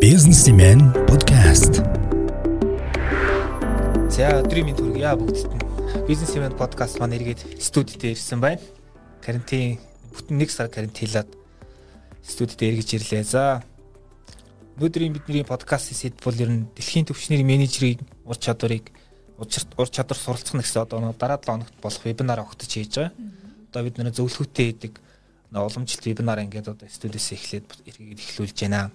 Businessman podcast. За өдрийн мэнд хүргье бүгдд нь. Businessman podcast маань эргээд студид ирсэн байна. Карантин бүтэн нэг сар карантинлаад студид эргэж ирлээ. За өнөөдрийн бидний подкастын сэдв бол ер нь дэлхийн түвшний менежерийн ур чадварыг ур чадвар суралцах гэсэн одоо дараа 7 хоногт болох вебинар огтж хийж байгаа. Одоо бид нэр зөвлөхөттэй хийдэг уламжлалт вебинар ингээд одоо студиэс эхлээд эргээд эхлүүлж байна.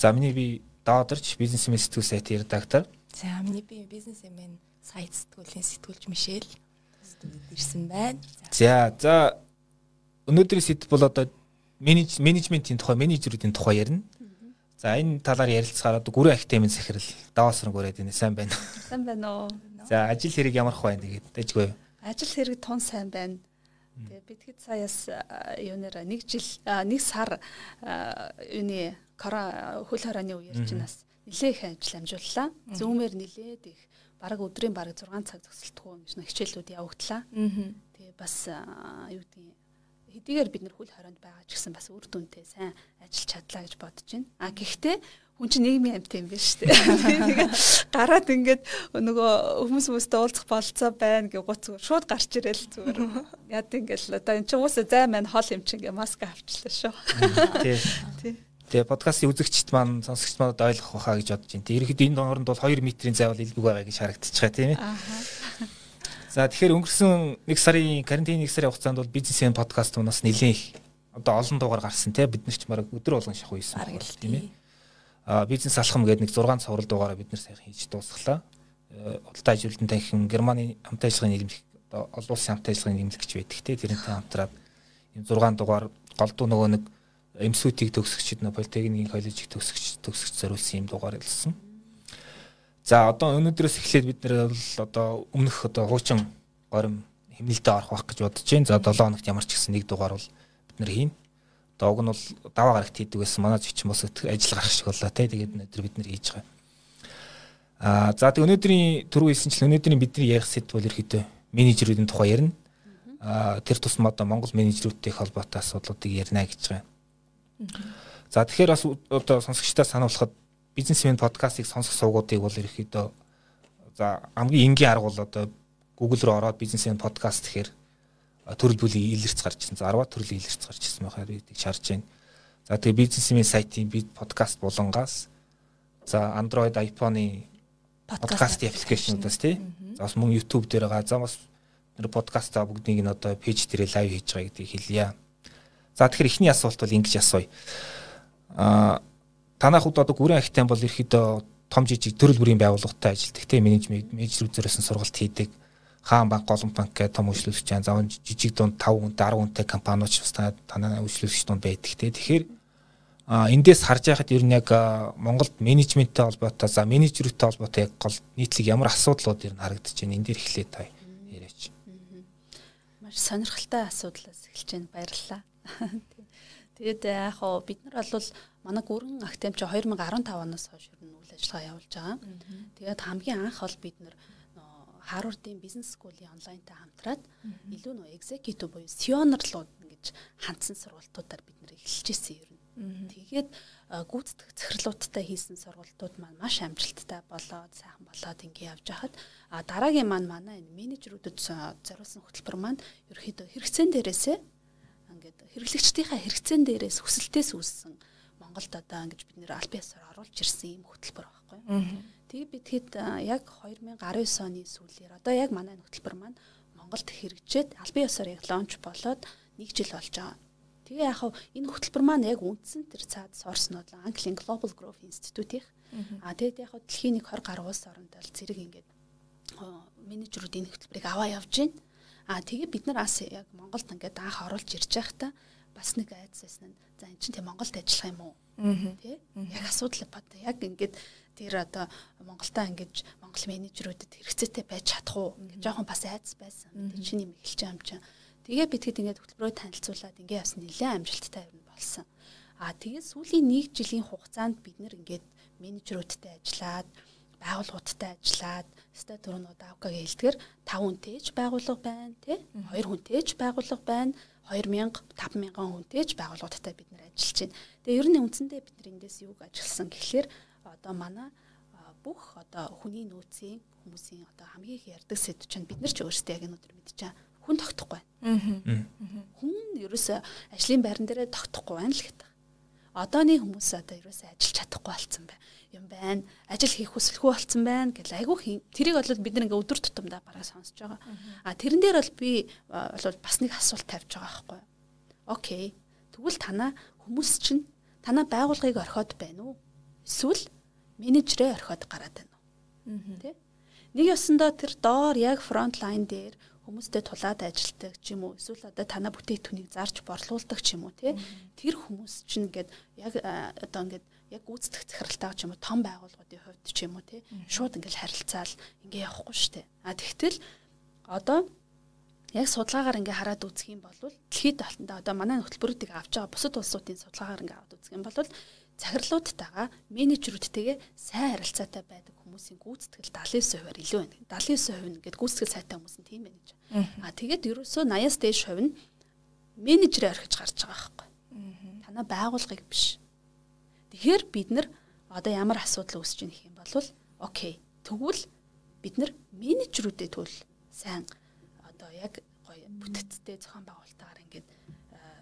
За миний би Даадэрч бизнесмен сэтгүүл сайтын редактор. За миний би бизнесмен сайт сэтгүүлийн сэтгүүлч Мишель студид ирсэн байна. За за өнөөдрийн сэдв бол одоо менеж менежментийн тухай менежерүүдийн тухай ярина. За энэ талаар ярилцахаар одоо гүрэн академийн захирал даваасран гүрээд байна. Сайн байна. Сайн байна уу? За ажил хэрэг ямарх байна тэгээд дэжгүй юу? Ажил хэрэг тун сайн байна. Тэгээ би тэгэхэд саяас юунаар нэг жил нэг сар юуны хөл хорооны үеэр чинь бас нэлээ их ажил амжууллаа. Зүүмээр нэлээд их бараг өдрийн бараг 6 цаг зогсолтгүй ингэж нэг хичээлүүд явагдлаа. Тэгээ бас юу гэдгийг хэдийгээр бид нар хөл хороонд байгаа ч гэсэн бас үр дүнтэй сайн ажиллаж чадлаа гэж бодож байна. А гэхдээ хүн чинь нийгмийн амьт юм биш үү? Гараад ингээд нөгөө хүмүүс хүмүүстэй уулзах болцоо байна гэж гуц зүгээр шууд гарч ирэл зүгээр. Яд ингээд одоо эн чинь уусаа зай маань хол юм чинь ингээд маска авчлаа шүү. Тий. Тэгээ подкастын үзэгчд маань сонсогчд маань ойлгох байхаа гэж бодож байна. Ерхэд энэ дооронд бол 2 метрийн зай бол илбэг байгаа гэж харагдчихаа тийм ээ. За тэгэхээр өнгөрсөн 1 сарын карантин 1 сарын хугацаанд бол бизнесийн подкаст унаас нэлээд их одоо олон дугаар гарсан тийм бид нар ч мараг өдөр болгон шахуу хийсэн тийм ээ бизнес алхам гэдэг нэг 6 цоврал дугаараа бид нэр сайхан хийж дуусглаа. Худалдаа ажилтан танхим Германы хамт ажиллагааны нэмлэх одоо олон улсын хамт ажиллагааны нэмлэгч байдаг те тэрнтэй хамтраад энэ 6 дугаар голдуу нөгөө нэг эмсүүтийг төгсөгчд нөө политехникийн коллежийг төгсөгч төгсөгч зориулсан юм дугаар илсэн. За одоо өнөөдрөөс эхлээд бид нэр бол одоо өмнөх одоо хуучин горим хэмнэлтэд орох байх гэж бодож байна. За 7 хоногт ямар ч гэсэн нэг дугаар бол бид нэр хийн. Одоо уг нь бол даваа гарагт хийдэг байсан. Манай зочин бас ажил гарах шиг боллоо те. Тэгээд өнөөдөр бид нэр хийж байгаа. Аа за тэг өнөөдрийн түрүү хэлсэнчлэн өнөөдрийн бидний ярих сэдв бол ерөөдөө менежерүүдийн тухай ярина. Аа тэр тусмаа одоо Монгол менежерүүдтэй холбоотой асуудлуудыг ярина гэж байгаа. За тэгэхээр бас одоо сонсогчдаа сануулхад бизнесмен подкастыг сонсох суугуудыг бол ерөөдөө за хамгийн энгийн арга бол одоо Google руу ороод бизнесмен подкаст гэхээр төрөл бүлийн илэрч гарч ирсэн. 10 төрлийн илэрч гарч ирсэн байхаар бидийг шаарж байна. За тэгээ бизнесмен сайтын бид подкаст булангаас за Android, iPhone-ы подкаст аппликейшнудаас тий. За бас мөн YouTube дээр байгаа. За бас нэр подкаста бүгднийг нь одоо пэйж дээр лайв хийж байгаа гэдгийг хэлье. За тэгэхээр эхний асуулт бол ингэж асууя. Аа танах хувьд одоо гүрэн ахтай бол ерөөхдөө том жижиг төрөл бүрийн байгууллагатай ажилладаг тий менежмент менежер үзээрсэн сургалт хийдэг хаан банк, голомт банк гэх том үйлчлүүлэгч жан заван жижиг дунд 5 хүнтэй 10 хүнтэй компаниуд бас танаа үйлчлүүлэгч дунд байдаг те. Тэгэхээр а эндээс харж байхад ер нь яг Монголд менежменттэй холбоотой за менежертэй холбоотой яг гол нийтлэг ямар асуудлууд ер нь харагдаж байна. Энд дээр эхлэе та яриач. Маш сонирхолтой асуудлаас эхэлж байна. Баярлалаа. Тэгээд яг хоо бид нар бол манай гүрэн актемч 2015 оноос хойш ер нь үйл ажиллагаа явуулж байгаа. Тэгээд хамгийн анх бол бид нар Харвардын бизнес скуулийн онлайнтай хамтраад илүү нөө executive буюу сионерлууд ингэж хандсан сургалтуудаар бид нэр эхэлж ирсэн юм. Тэгээд гүйцэтгэх захирлуудтай хийсэн сургалтууд маань маш амжилттай болоод сайхан болоод ингэ явж хахад а дараагийн маань манай энэ менежерүүдэд зориулсан хөтөлбөр маань ерөөхдөө хэрэгцээн дээрээсээ ингээд хэрэглэгчдийнхаа хэрэгцээн дээрээс хүсэлтээс үүссэн Монголд одоо ингэж бид нэр аль биесээр оруулж ирсэн юм хөтөлбөр байхгүй. Тэгээ би тэгэхэд яг 2019 оны сүүлээр одоо яг манай хөтөлбөр маань Монголд хэрэгжээд албан ёсоор яг лонч болоод нэг жил болж байгаа. Тэгээ яг энэ хөтөлбөр маань яг үндсэн тэр цаад сорснууд Английн Global Growth Institute-ийнх. А тэгээд яг дэлхийн нэг 20 гаруй улс оронд бол зэрэг ингээд менежерүүд энэ хөтөлбөрийг аваа явж байна. А тэгээ бид нар бас яг Монголд ингээд анх оруулж ирж байхдаа бас нэг айдас байсан за эн чинь тэг Монголд ажиллах юм уу? Тэ? Яг асуудал бод яг ингээд тэр одоо Монголтаа ингэж Монгол менежерүүдэд хэрэгцээтэй байж чадах уу гэж жоохон бас айдас байсан. Тэг чинь юм эхэлж байгаа юм чинь. Тэгээ би тэгэд ингээд хөтөлбөрөөр танилцуулаад ингээд бас нэлээд амжилттай юм болсон. А тэгээ сүүлийн нэг жилийн хугацаанд бид нэр ингээд менежерүүдтэй ажиллаад байгууллагуудтай ажиллаад ста дөрөв удаа авкаг хэлдгэр 5 хүнтэйч байгууллага байна тий 2 хүнтэйч байгууллага байна 2000 5000 хүнтэйч байгууллагуудтай бид нэр ажиллаж байна. Тэгээ ер нь үндсэндээ бид нар эндээс юуг ажилласан гэхлээр одоо манай бүх одоо хүний нөөцийн хүмүүсийн одоо хамгийн их ярддаг сэдв чинь бид нар ч өөрсдөө яг энэ өдөр мэдчихэе хүн тогтохгүй байна. Хүн ерөөсөө ажлын байран дээрээ тогтохгүй байна л гэдэг. Одооны хүмүүс одоо ерөөсөө ажиллаж чадахгүй болсон байна юм байна. Ажил хийх хүсэлгүй болсон байна гэл айгүй тэрийг бол бид нэг өдөр тутамдаа бараг сонсож байгаа. А тэрэн дээр бол би бол бас нэг асуулт тавьж байгаа байхгүй. Окей. Тэгвэл танаа хүмүүс чинь танаа байгууллагыг орхиод байна уу? Эсвэл менежерээ орхиод гараад байна уу? Тэ? Нэг ёсондоо тэр доор яг фронт лайн дээр хүмүүстэй тулаад ажилтдаг ч юм уу эсвэл одоо танаа бүтээгдэхүүнийг зарж борлуулдаг ч юм уу тий тэр хүмүүс чинь ингээд яг одоо ингээд яг гүйцэтгэх захиралтайгаа ч юм уу том байгууллагуудын хувьд ч юм уу тий шууд ингээл харилцаал ингээ явахгүй штэ а тэгтэл одоо яг судалгаагаар ингээ хараад үзэх юм бол дэлхийд талтанда одоо манай хөтөлбөрүүдийг авч байгаа бусад улсуудын судалгаагаар ингээ аваад үзэх юм бол захирлуудтайгаа менежерүүдтэйгээ сайн харилцаатай байдаг хүмүүсийн гүйцэтгэл 79%-аар илүү байна. 79% нь ингээд гүйцэтгэл сайтай хүмүүс нь тийм байна гэж. Аа тэгээд ерөөсөө 80-аас дээш хувь нь менежерээ орхиж гарч байгаа байхгүй. Танаа байгуулгыг биш. Тэгэхээр бид нар одоо ямар асуудал үүсэж гэх юм бол окей. Тэгвэл бид нар менежерүүдэд төл сайн одоо яг гоё бүтцтэй зохион байгуулалтаар ингээд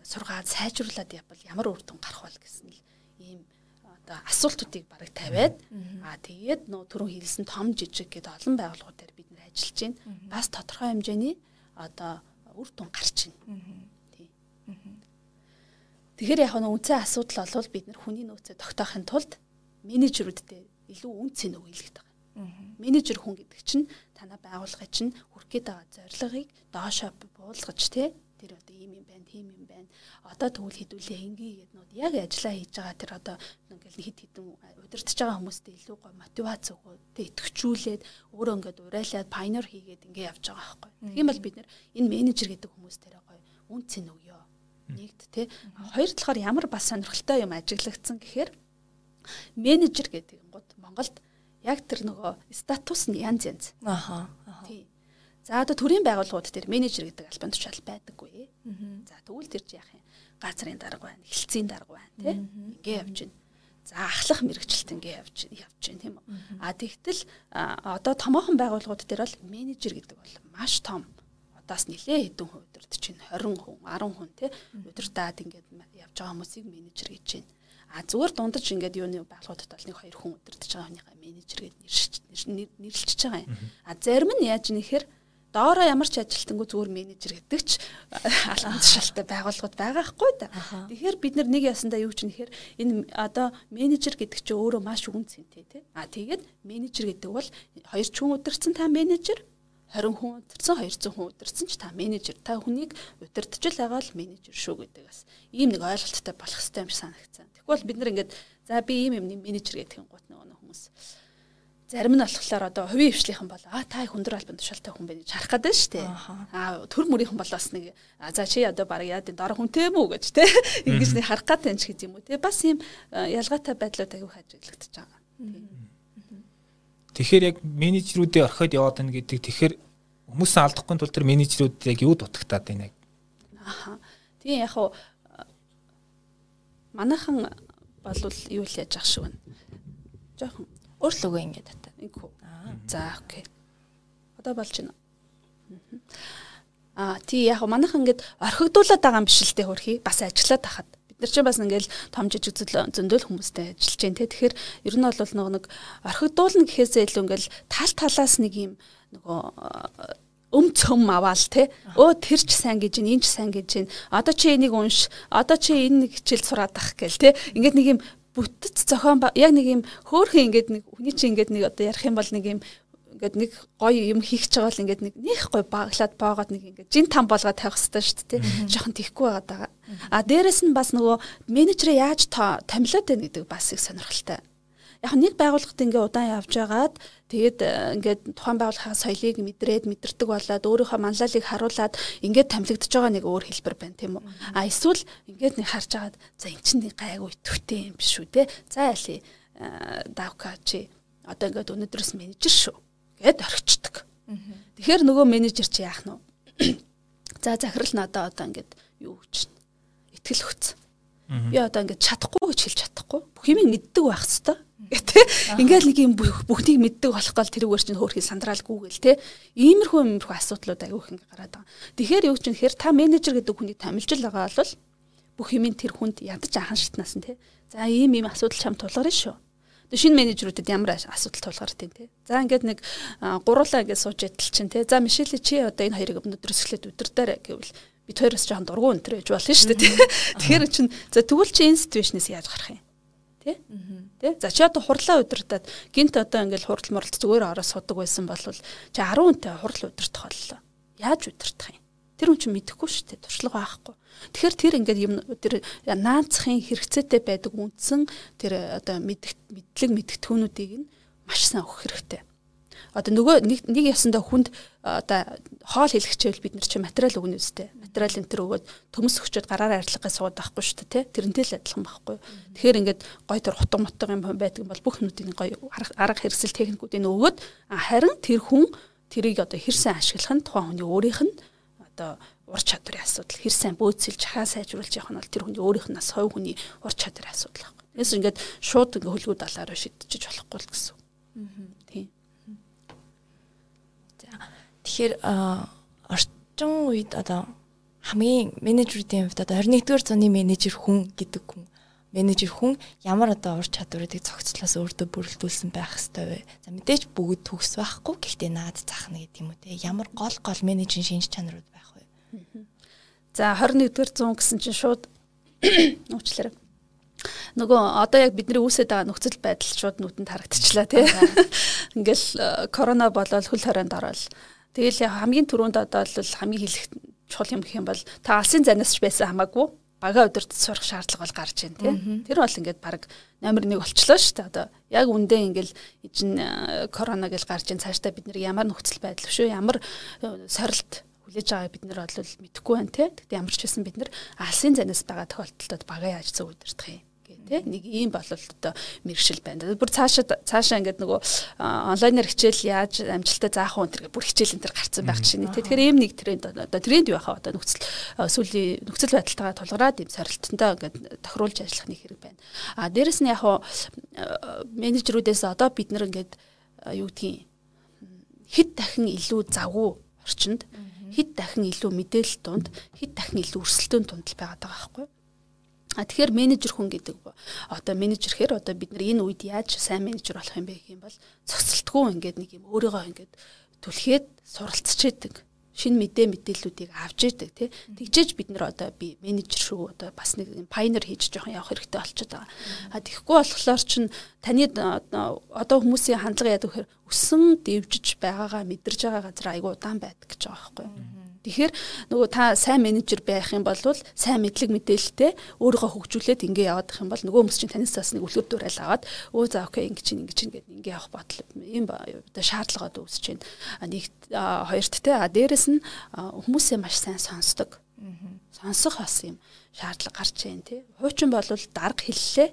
сургаад сайжруулад явбал ямар үр дүн гарах вэ гэсэн л ийм одоо асуултуудыг бараг тавиад аа тэгээд нөө түрүүн хэлсэн том жижиг гэдэг олон байгууллагууд дээр бид нэр ажиллаж байна. Бас тодорхой хэмжээний одоо үр дүн гарч байна. Тэгэхээр яг нэг үнцэн асуудал бол бид нар хүний нөөцөө тогтоохын тулд менежерүүдтэй илүү үн цэн өгөх гэдэг. Менежер хүн гэдэг чинь танай байгууллагын чинь хүрх гээд байгаа зорилгыг доошоо буулгаж тий тэр одоо ийм юм байна, тийм юм байна. Одоо тэгвэл хэдүүлээ ингээ гэдэг нүүд яг ажиллаа хийж байгаа тэр одоо ингээл хит хитэн удирдах байгаа хүмүүстэй илүү гоо мотивац өгөө тэ итгэжүүлээд өөрөө ингээд урайлаад пайнер хийгээд ингээ явж байгаа байхгүй. Юм бол бид нэр энэ менежер гэдэг хүмүүс тэрэ гоё үн цэн өгөө. Нэгт тэ хоёр талаар ямар бас сонирхолтой юм ажиглагдсан гэхээр менежер гэдэг гот Монголд яг тэр нөгөө статус нь янз янз. Аха. Тий За одоо төрийн байгууллагууд дээр менежер гэдэг албан тушаал байдаггүй. За тэгвэл тэр чи яах юм? Газрын дарга байна, хилцээний дарга байна, тий? Ингээ явж байна. За ахлах мэрэгчлэлт ингээ явж явж байна тийм үү? А тэгтэл одоо томоохон байгууллагууд дээр бол менежер гэдэг бол маш том одоос нэлээ хэдэн хүн өдөрт чинь 20 хүн, 10 хүн тий өдөртаад ингээд явж байгаа хүмүүсийг менежер гэж байна. А зүгээр дундаж ингээд юуны байгууллагуудад бол нэг хоёр хүн өдөртөж байгаа хүнийхээ менежер гэж нэрлэлчихэж байгаа юм. А зарим нь яаж нэхэр доороо ямар ч ажилтнгүй зүгээр менежер гэдэг ч албан тушаалтай байгууллагууд байгаа хгүй да. Тэгэхээр бид нэг ясандаа юу ч нэхэр энэ одоо менежер гэдэг чинь өөрөө маш үн цэнтэй тий. А тэгээд менежер гэдэг бол хоёр ч хүн удирцсан та менежер 20 хүн удирцсан 200 хүн удирцсан ч та менежер та хүнийг удирдах л байгаа л менежер шүү гэдэг бас. Ийм нэг ойлголттой болох хэрэгтэй юм шиг санагцсан. Тэгвэл бид нар ингээд за би ийм юм менежер гэдэг юм гот нөгөө хүмүүс. Зарим нь болохоор одоо хувийн хвшлийнхэн бол а та их өндөр албан тушаалтай хүн байна гэж харах гэдэг шүү дээ. Аа төр мөрийнхэн бол бас нэг за чи одоо баг яа дэ дор хүнтэй мүү гэж те. Ингэж нэг харах гэдэг юм ч гэж юм уу те. Бас ийм ялгаатай байдлууд аягүй хажиглагдаж байгаа. Тэгэхээр яг менежерүүдээ орхиод яваад байна гэдэг тэгэхээр хүмүүсээ алдахгүй тул тэр менежерүүд яг юу дутагтаад байна яг. Аха. Тийм яг хуу манайхан болвол юу л яаж ах шиг байна. Жохон Өөрлөгөө ингэ татаа. Инхүү. За окей. Одоо болж байна. Аа тий яг манайхан ингээд орхигдуулаад байгаа юм биш л те хөрхий бас ажиллаад тахад бид нар чинь бас ингээл том жижиг зөндөөл хүмүүстэй ажиллаж जैन те. Тэгэхээр ер нь бол нөгөө нэг орхигдуулна гэхээсээ илүү ингээл тал талаас нэг юм нөгөө өм цөм аваал те. Өө тэр ч сайн гэж энэ ч сайн гэж одоо чи энийг унш одоо чи энэ нэг хичээл сураад ах гэл те. Ингээд нэг юм бүтэц зохион яг нэг юм хөөхөн ингээд нэг хүний чинь ингээд нэг одоо ярих юм бол нэг юм ингээд нэг гоё юм хийх ч байгаа л ингээд нэг нэх гоё баглаад боогоод нэг ингээд жин там болгоод тавих хэрэгтэй шүү дээ. Жохон тийхгүй байгаад байгаа. А дээрэс нь бас нөгөө менежерээ яаж томилоод байна гэдэг бас их сонирхолтой. Яг нэг байгууллагт ингээ удаан явж байгаад тэгээд э, ингээд тухайн байгууллагын соёлыг мэдрээд мэдэрдэг болоод өөрийнхөө манлайлыг харуулад ингээд томилогдож байгаа нэг өөр хэлбэр байна тийм үү? А эсвэл ингээд нэг харж агаад за эн чинь нэг гайгүй төвтэй юм биш үү те за яли э, давка чи одоо ингээд өнөөдрөөс менежер шүү гэд орхичдаг тэгэхээр нөгөө менежер чи яах нь За захирал надаа одоо ингээд юу гэж итгэл өгсөн. Би одоо ингээд чадахгүй гэж хэлж чадахгүй. Бүх юм мэддэг байх хэвээр Тэ ингээл нэг юм бүхнийг мэддэг болох гол тэрүүгээр чинь хөөрхий сандрaalгүй гэл тэ иймэрхүү иймэрхүү асуудлууд аягүй их ингээ гараад байгаа. Тэгэхээр юу ч юм хэр та менежер гэдэг хүнийг томилж байгаа бол бүх юмын тэр хүнд ядаж ахан шатнаас нь тэ. За ийм ийм асуудал чам тулгарна шүү. Тэгээ шинэ менежерүүдэд ямар асуудал тулгардаг юм те. За ингээд нэг гуруулаа ингээд сууж ядал чинь те. За Мишель чи одоо энэ хоёрыг өнөөдрөөс эхлээд өдөртөө гэвэл бид хоёроос жоохон дургуун өнтер гэж болно шүү дээ. Тэгэхээр чинь за тэгвэл чи энэ ситүэйшнээс яаж гарах юм? Тэ? Тэ? За чи одоо хурлаа удирдаад гинт одоо ингээл хурал муралд зүгээр ороо судаг байсан бол чи 10 хүнтэй хурал удирдах боллоо. Яаж удирдах юм? Тэр хүн чинь мэдэхгүй шүү дээ. Туршлага байхгүй. Тэгэхээр тэр ингээд юм тэр наацхийн хэрэгцээтэй байдаг үндсэн тэр одоо мэддэг мэдлэг мэдгтүүнүүдийг нь маш сайн өгөх хэрэгтэй одоо нөгөө нэг нэг ясандаа хүнд одоо хоол хэлгчээл бид нар чи материал өгнө үстэй. Материал энэ төр өгөөд төмс өгчөөд гараараа арилгахыг сууд байхгүй шүү дээ, тэ. Тэрнтэй л адилхан байхгүй. Тэгэхээр ингээд гой төр хутга мутга юм байдаг бол бүх нүдийн гой арга хэрэгсэл техникүүдийг өгөөд харин тэр хүн тэрийг одоо хэрсэн ашиглах нь тухайн хүний өөрийнх нь одоо ур чадварын асуудал хэр сайн бөөцөлж хаа сайжруулж явах нь бол тэр хүний өөрийнх нь нас хой хүний ур чадварын асуудал байхгүй. Тэгээс ингээд шууд ингээ хөлгүү далаараа шидчихэж болохгүй л гэсэн. Тийм. Тэгэхээр орчин үед одоо хамгийн менежерүүдийн хувьд одоо 21-р зууны менежер хүн гэдэг хүн менежер хүн ямар одоо ур чадварыг цогцлоос өөртөө бүрэлдүүлсэн байх хэвээр вэ? За мэдээж бүгд төгс байхгүй гэхдээ наад захна гэдэг юм уу те. Ямар гол гол менежерийн шинж чанарууд байх? За 21-р зуун гэсэн чинь шууд уучлаарай. Нөгөө одоо яг бидний үүсэт байгаа нөхцөл байдал шууд нүдэнд харагдчихлаа тий. Ингээл корона болоод хөл хорионд ороод Тэгэл хамгийн түрүүнд одоо бол хамгийн хэлэх чухал юм гэх юм бол та алсын занаас ч байсан хамаагүй бага өдөрт сурах шаардлага бол гарч байна тийм. Тэр бол ингээд баг номер 1 болчлоо шүү дээ. Одоо яг үндэ ингээл ижин корона гэж гарч ин цаашдаа бид нэр ямар нөхцөл байдал шүү ямар э, сорилт хүлээж байгаа бид нар бол мэдэхгүй байна тийм. Тэгтээ ямар ч байсан бид нар алсын занаас байгаа тохиолдолд бага яаж зөв удирдах юм тий нэг ийм бол одоо мэрэгшил байна. Бүр цаашаа цаашаа ингээд нөгөө онлайнаар хичээл яаж амжилттай заах уу энэ бүр хичээл энэ төр гарцсан байх чинь тий. Тэгэхээр ийм нэг тренд одоо тренд байхаа одоо нөхцөл сүүлийн нөхцөл байдалтайгаа тулгараад ийм сорилтонтой ингээд тохируулж ажиллах нэг хэрэг байна. А дээрэс нь яг хуу менежерүүдээс одоо бид нар ингээд юу гэдгийг хэд дахин илүү завгүй орчинд хэд дахин илүү мэдээлэл тунд хэд дахин илүү өрсөлдөөн тунд байгаад байгаа байхгүй. Юу А тэгэхээр менежер хүн гэдэг одоо менежер хэр одоо бид нар энэ үед яаж сайн менежер болох юм бэ гэх юм бол цогцолтгүй ингээд нэг юм өөрийгөө ингээд түлхээд суралцж идэг шинэ мэдээ мэдээллүүдийг авч идэг тий тэгжээж бид нар одоо би менежер шүү одоо бас нэг пайнер хийж жоохон явах хэрэгтэй болчиход байгаа. А тэгэхгүй болохоор чин таны одоо хүмүүсийн хандлага яадаг гэхээр өссөн дэвжиж байгаагаа мэдэрж байгаа газар айгуу удаан байдаг гэж байгаа байхгүй юу? Тэгэхээр нөгөө та сайн менежер байх юм бол сайн мэдлэг мэдээлэлтэй өөрийгөө хөгжүүлээд ингэ явах юм бол нөгөө хүмүүс чинь танаас бас нэг үлгэр дуурайл аваад өө за окей ингэ чинь ингэ чинь гэдэг ингэ явах бодол ийм оо шаардлагууд үүсэж байна. Нэг хоёрт те а дээрэс нь хүмүүсээ маш сайн сонсдог. Сонсох бас юм шаардлага гарч байна те. Хуучин бол дарга хэллээ.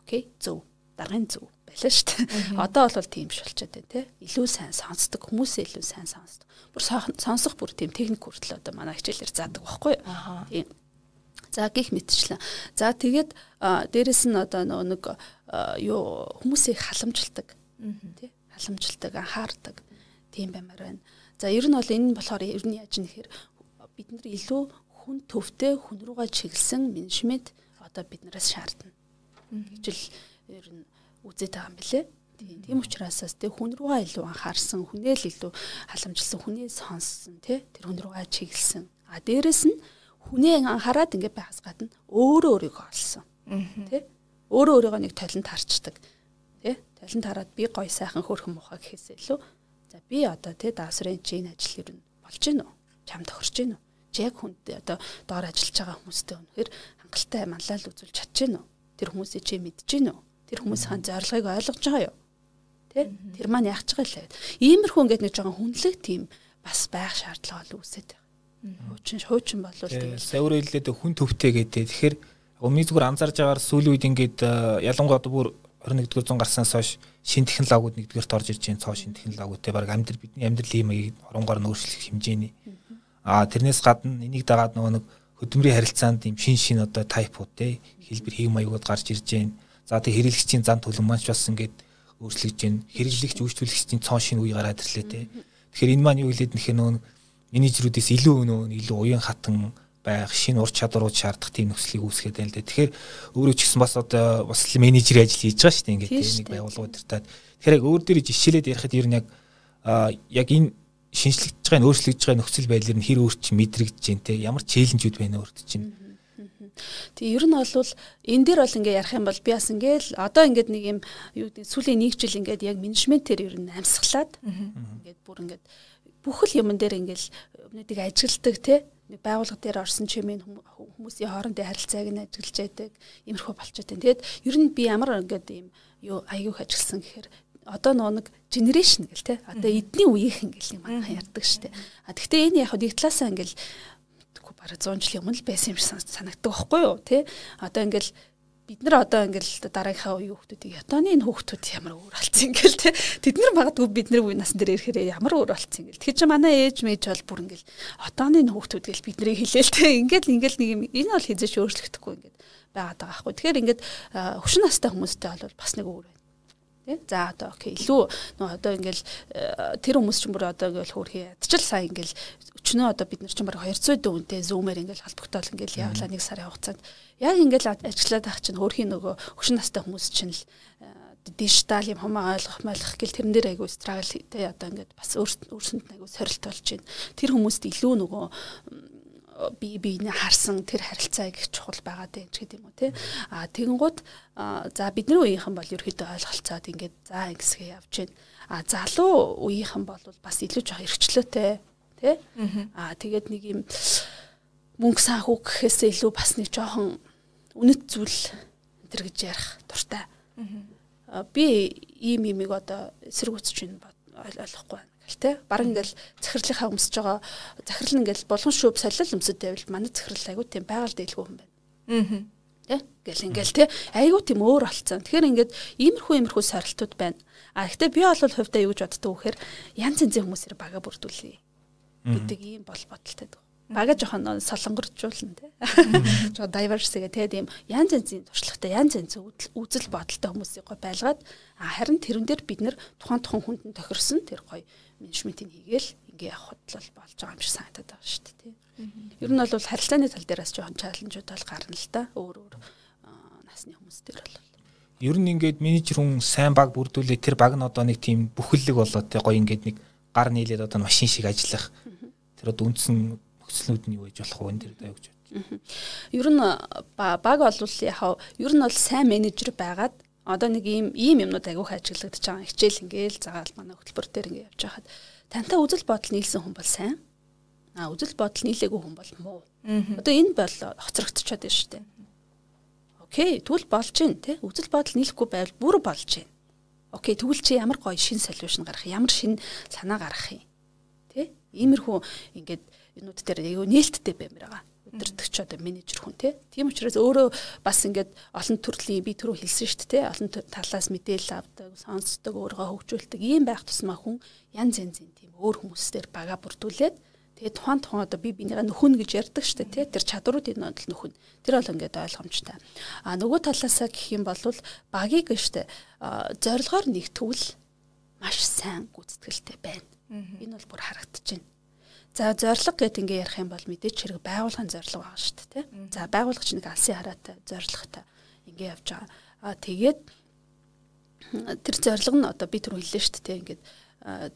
Окей зөв. Даргын зөв байлаа шүү дээ. Одоо бол тийм биш болчиход байна те. Илүү сайн сонсдог, хүмүүсээ илүү сайн сонсдог. Бүр сонсох бүр тийм техник хүртэл одоо манай хичээлээр заадаг байхгүй юу? Тийм. За гих мэдчлээ. За тэгээд дээрэс нь одоо нэг юу хүмүүсийг халамжилдаг. Тий? Халамжилдаг, анхаардаг. Тийм баймаар байна. За ер нь бол энэ нь болохоор ер нь яаж нэхэр бид нар илүү хүн төвтэй хүн руугаа чиглэсэн менежмент одоо биднээс шаардна. Гэж л ер нь үзээд байгаа юм билэ. Тийм учраас тэг хүн руугаа илүү анхаарсан, хүнээ л илүү халамжилсан, хүнээ сонссон тий тэр хүн руугаа чиглэсэн. А дээрэс нь хүнээ анхаарад ингээд байхаас гадна өөрөө өөрийгөө олсон. Тий өөрөө өөрийгөө нэг талент харчдаг. Тий талент хараад би гой сайхан хөөрхөн мухаа гэхээс илүү за би одоо тий даасрын чи энэ ажил нь болж гин үү? Чам тохирч гин үү? Чи яг хүнд одоо доор ажиллаж байгаа хүмүүстэй өнөхөр хангалттай манлайл үзүүлж чадж гин үү? Тэр хүмүүсийг чи мэдж гин тэр хүмүүсийн зорилгыг ойлгож байгаа юу? Тэ? Тэр маань яах ч байгаа лээ. Иймэрхүү ингээд нэг жоохон хүнлэг тийм бас байх шаардлага бол үүсэж байгаа. Хуучин хуучин болвол тийм. Сая өөрөө хэлээд хүн төвтэй гэдэг. Тэгэхээр өмнө зүгээр анзаарж байгаагаар сүүлийн үед ингээд э, ялангуяа бүр 21-р зуун гарснаас хойш шин технологиуд нэгдүгээрт орж ирж байгаа цоо шин технологиудтэй баг амьдрал бидний амьдралын маяг оронгоор нөөцлөх хэмжээний. Аа тэрнээс гадна энийг дагаад нөгөө нэг хөдөлмөрийн харилцаанд юм шин шин одоо тайпууд те хэлбэр хэв маягууд гарч ирж байна. За тэг хэрэглэгчийн зан төлөв маань ч бас ингээд өөрчлөгдөж байна. Хэрэглэгч үйлчлүүлэгчдийн цоон шин үе гараад ирлээ те. Тэгэхээр энэ маань юу хэлээд нэхэр нөө менежерүүдээс илүү өнөө илүү уян хатан байх шинэ ур чадварууд шаардах тийм нөхцөлийг үүсгэж байна л да. Тэгэхээр өөрөө ч гэсэн бас одоо бас менежерийн ажил хийж байгаа шүү дээ. Ингээд нэг байгууллагууд тартаад. Тэгэхээр яг өөр дээр жишээлээд ярихад ер нь яг яг энэ шинжлэгдэж байгаа өөрчлөгдөж байгаа нөхцөл байдлаар нь хэр өөрч мэдрэгдэж те ямар челленжүүд байна өөрт чинь. Тэгээ ер нь бол энэ дээр бол ингээ ярих юм бол би бас ингээл одоо ингээд нэг юм юу гэдэг сүүлийн нэг жил ингээд яг менежментээр ер нь амьсгалаад ингээд бүр ингээд бүх л юмн дээр ингээл өмнөдийг ажилтдаг те нэг байгууллага дээр орсон чимээ хүмүүсийн хоорондын харилцааг нь ажиглаж байдаг иймэрхүү болчиход байна. Тэгээд ер нь би ямар ингээд юм юу аягүй ажилласан гэхээр одоо нэг генерашн гэл те одоо эдний үеийнхэн гэл юм аа ярьдаг штэ. А тэгвэл энэ яг нэг талаасаа ингээл бараг 100 жилийн өмнө л байсан юм шиг санагддаг байхгүй юу те. Одоо ингээл бид нар одоо ингээл дараагийнхаа үеийн хүүхдүүдийг ятооны энэ хүүхдүүд ямар өөр болсон ингээл те тэд нар магадгүй бидний үе насн дээр ирэхээр ямар өөр болсон ингээл. Тэгэхээр чи манай ээж мэж бол бүр ингээл отооны хүүхдүүд гэл биднийг хэлээл те ингээл ингээл нэг юм энэ бол хизээч өөрчлөгдөхгүй ингээд байгаад байгаа байхгүй. Тэгэхээр ингээд хөшин настай хүмүүстэй бол бас нэг өөр Тэ? За одоо окей илүү нөө одоо ингээл тэр хүмүүс ч бүр одоо ингээл хөөрхий ядчил сайн ингээл өчнөө одоо бид нар ч баг 200 дүүнтэй зүүмээр ингээл холбогдол ингээл явлаа нэг сарын хугацаанд яг ингээл ажиллаад ах чинь хөөрхийн нөгөө хөшин настай хүмүүс чинь л дижитал юм хамаа ойлгох мэлэх гэл тэрэн дээр айгу страгл тэ одоо ингээд бас өөрсөнд айгу сорилт болж байна. Тэр хүмүүст илүү нөгөө би биенээ харсан тэр харилцаа их чухал байгаа дээ ч гэдэг юм уу тий. А тэгэнгუთ за бидний үеийнхэн бол ерөөхдөө ойлголцоод ингээд за ингэсгээ явж байна. А залуу үеийнхэн бол бас илүү жоох эргчлөөтэй тий. А тэгээд нэг юм мөнгө санхүү гэхээсээ илүү бас нэг жоохон үнэт зүйл энэ гэж ярих дуртай. Би ийм имийг одоо эсэргүүцэж байна ойлгохгүй байна те баг ингээл захирлынхаа өмсөж байгаа захирал нь ингээл болгон шүүп солил өмсөд байвал манай захирал айгуу тийм байгаль дэйлгүй хүн байна. Аа. Тэ гэл ингээл те айгуу тийм өөр болцсон. Тэгэхээр ингээд иймэрхүү иймэрхүү сорилтууд байна. А гэхдээ би бол хувьдаа юу гэж боддог вэхээр янз янзын хүмүүсээр бага бүрдүүлээ гэдэг ийм бол бодолтой дөө бага жоохон солонгоржуулна тий. Жоо diverse гэх тийм янз янзын туршлагатай янз янз үзэл бодолтой хүмүүсийг гой байлгаад харин тэрэн дээр бид нэр тухайн тухайн хүнд нь тохирсон тэр гой менежментийг хийгээл ингээ явах бодлол болж байгаа юм шиг санагдаад байгаа шүү дээ тий. Ер нь бол харилцааны тал дээрээс жоохон чаленжууд бол гарна л да. Өөр өөр насны хүмүүс дээр бол ер нь ингээд менежер хүн сайн баг бүрдүүлээ тэр баг нь одоо нэг тийм бүхэллэг болоод те гоё ингээд нэг гар нийлээд одоо машин шиг ажиллах тэр одоо үндсэн нөхцлүүд нь юу гэж болох вэ энэ дэр даа гэж бодож. Ер нь баг бол яг ер нь бол сайн менежер байгаад одоо нэг ийм ийм юмнууд агиух ажиглагдаж байгаа. Хичээл ингээл загаал манай хөтөлбөр дээр ингээд явж байхад тантай үзэл бодол нийлсэн хүн бол сайн. А үзэл бодол нийлээгүй хүн бол муу. Одоо энэ бол хоцрогдчиход байна шүү дээ. Окей, тэгвэл болж гин тий. Үзэл бодол нийлэхгүй байвал бүр болж гин. Окей, тэгвэл чи ямар гоё шин солиушн гарах, ямар шин санаа гарах юм. Тэ? Иймэрхүү ингээд юмнууд дээр аюу нээлттэй баймир байгаа өдөртөгч одоо менежер хүн тийм учраас өөрөө бас ингээд олон төрлийн би түрүү хэлсэн шүү дээ олон талаас мэдээлэл авдаг сонсдог өөрийгөө хөгжүүлдэг ийм байх тусмаа хүн янз янзын тийм өөр хүмүүстээр бага бүрдүүлээд тэгээ тухайн тухайн одоо би бинийгаа нөхөн гэж ярьдаг шүү дээ тэр чадруудын нөдөл нөхөн. Тэр бол ингээд ойлгомжтой. А нөгөө талаасаа гэх юм бол багийг штэ зорилгоор нэгтвэл маш сайн гүйцэтгэлтэй байна. Энэ бол бүр харагдаж байна За зорилго гэт ингээ ярих юм бол мэдээч хэрэг байгууллагын зорилго байгаа шүү дээ тий. За байгууллагч нэг алсын хараатай зорилготой ингээ явж байгаа. Аа тэгээд тэр зорилго нь одоо би түр хэллээ шүү дээ ингээд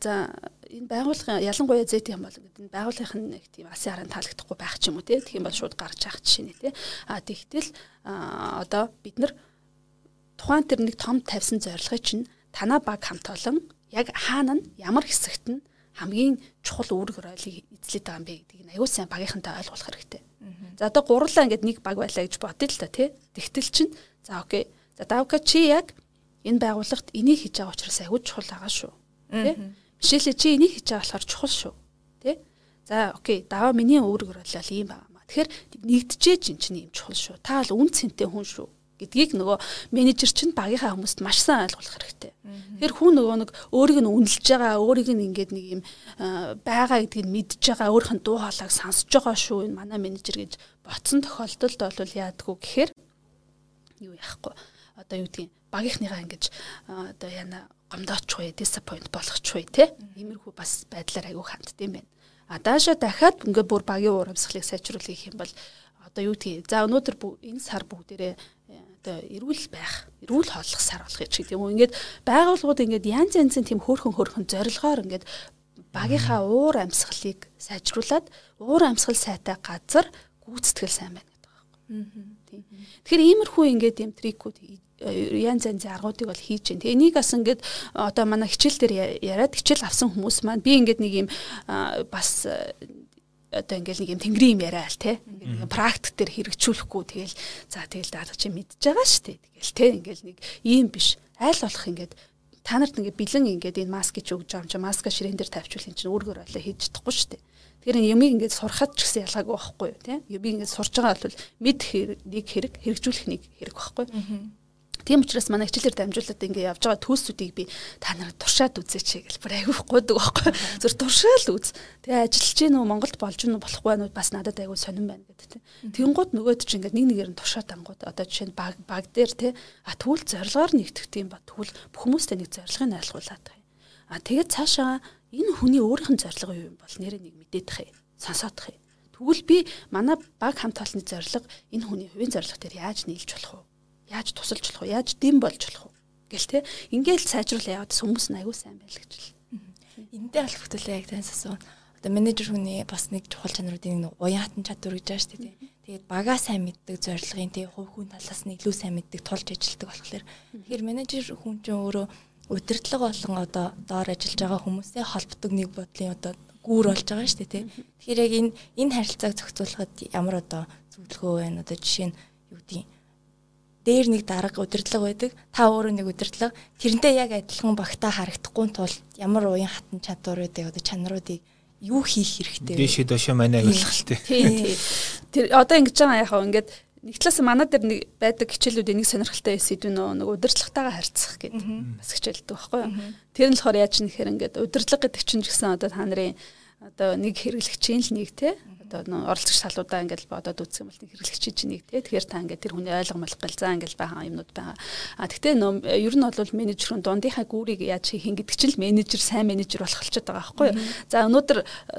за энэ байгууллагын ялангуяа зэт юм бол ингээд энэ байгууллагын нэг тийм алсын хараанд таалагдахгүй байх ч юм уу тий. Тэгэх юм бол шууд гарч явах жишээ нэ тий. Аа тэгтэл одоо бид нар тухайн тэр нэг том тавьсан зорилгыг чинь танаа баг хамт олон яг хаана нь ямар хэсэгт нь хамгийн чухал үүрэг роолыг эзлээд байгаа юм бэ гэдгийг нь аюул сайн багийнхантай ойлгуулах хэрэгтэй. За одоо гурлаа ингээд нэг баг байлаа гэж бодъё л та тий. Тэгтэл чинь за окей. За давка чи яг энэ байгууллагт энийг хийж байгаа учраас аюул чухал байгаа шүү. Тий. Жишээлээ чи энийг хийж байгаа болохоор чухал шүү. Тий. За окей. Даваа миний үүрэг роол ийм маа. Тэгэхээр нэгдэжээ чинь юм чухал шүү. Та бол үн цэнтэй хүн шүү. Гэдгийг нөгөө менежер чинь багийнхаа хүмүүст маш сайн ойлгуулах хэрэгтэй. Тэгэхээр хүн нөгөө нэг өөрийг нь үнэлж байгаа, өөрийг нь ингээд нэг юм байгаа гэдгийг мэдж байгаа, өөрийнх нь дуу хоолойг сонсож байгаа шүү энэ манай менежер гэж ботсон тохиолдолд бол яадгүй гэхээр юу яахгүй. Одоо юу гэдгийг багийнхныгаа ингэж одоо яна гомдоочгүй, disappoint болгохгүй те. Иймэрхүү бас байдлаар аягүй хандд юм байна. А даашаа дахиад ингээд бүр багийн урамсгалыг сайжруулах юм бол одоо юу гэдгийг за өнөөдөр энэ сар бүгдээрээ одоо эрүүл байх, эрүүл хооллох сар болох гэж гэдэг юм уу. Ингээд байгууллагууд ингээд янз янзын тийм хөөрхөн хөөрхөн зорилгоор ингээд багийнхаа уур амьсгалыг сайжруулад уур амьсгал сайтай газар гүйцэтгэл сайн байна гэдэг байна. Тийм. Тэгэхээр иймэрхүү ингээд юм трикүүд янз янзын аргуудыг бол хийж байна. Тэгээ энийг бас ингээд одоо манай хичээл дээр яриад хичээл авсан хүмүүс маань би ингээд нэг юм бас одоо ингээл нэг юм тэнгэрийн юм яриа л те. Ингээд практик дээр хэрэгжүүлэхгүй. Тэгэл за тэгэл даалга чи мэдж байгаа шүү дээ. Тэгэл те ингээл нэг ийм биш. Айл болох ингээд та нарт ингээд бэлэн ингээд энэ маск гэж өгж байгаа юм чи маска ширээн дээр тавьчихвал эн чинь өөргөр ойлоо хийж чадахгүй шүү дээ. Тэгэхээр юмыг ингээд сурахад ч гэсэн ялгаагүй байхгүй юу тийм юмыг ингээд сурж байгаа бол мэд нэг хэрэг хэрэгжүүлэх нэг хэрэг байхгүй Тийм учраас манай хичээлээр дамжуулаад ингээ явж байгаа төлсүүдийг би та нарт туршаад үзээч гэл бүр айгүй гойдог байхгүй. Зүр туршаал үз. Тэгээ ажиллаж гин үү Монголд болж гин үү болохгүй нь бас надад айгүй сонирн байна гэдэг тийм. Тэнгууд нөгөөд чи ингээ нэг нэгээр нь туршаад ангууд одоо жишээ нь баг баг дээр те а тэгвэл зорилгоор нэгтгэх тийм ба тэгвэл бүх хүмүүстэй нэг зорилгыг ойлгуулад байгаа. А тэгээд цаашаа энэ хүний өөрийнх нь зорилго юу юм бол нэрээ нэг мэдээдэх юм. Сонсоодох юм. Тэгвэл би манай баг хамт олонны зорилго энэ хүний хувийн зорилго дээр яаж нийлж болох вэ? Яаж тусалж болох вэ? Яаж дэм болж болох вэ? Гэл те. Ингээл сайжруулаа яваад хүмүүс нь аягүй сайн байл гэж л. Эндээ холбогдлоо яг тань асуу. Одоо менежер хүний бас нэг чухал чанаруудын нэг уян хатан чадвар гэж байгаа шүү дээ. Тэгээд багаа сайн мэддэг зорилгын тий хувь хүн талаас нь илүү сайн мэддэг тулж ажилтдаг болохоор тэгэхээр менежер хүн чинь өөрөө удирдлага болон одоо доор ажиллаж байгаа хүмүүстэй холбдог нэг бодлын одоо гүүр болж байгаа шүү дээ тий. Тэгэхээр яг энэ энэ харилцааг зохицуулахад ямар одоо зөвлөгөө байна одоо жишээ нь юу гэдгийг дээр нэг дарга удирдлага байдаг. Та өөрөө нэг удирдлага. Тэрнтэй яг адилхан багтаа харагдахгүй тул ямар уян хатан чадвар байдаг одоо чанаруудыг юу хийх хэрэгтэй вэ? Дэшээ дошоо манай ойлголттой. Тий. Тэр одоо ингэж байгаа яхаа ингээд нэг талаас манай дээр нэг байдаг хичээлүүдийн нэг сонирхолтой сэдв нөө нэг удирдлагатайгаа харьцах гэдэг бас хичээлдэг байхгүй юу? Тэр нь болохоор яаж нэхэр ингээд удирдлага гэдэг чинь ч гэсэн одоо та нарын одоо нэг хэрэглэгчийн л нэг те одоо оролцогч салуудаа ингээл бодоод үзэх юм бол хэрэглэгч чинь нэг тий тэгэхээр та ингээд тэр хүний ойлгомол гэл за ингээл байгаа юмнууд байгаа. А тэгтээ ер нь бол менежер хүн дундынхаа гүүрийг яаж хийх гэдэг чинь л менежер сайн менежер болох болчиход байгаа байхгүй юу. За өнөөдөр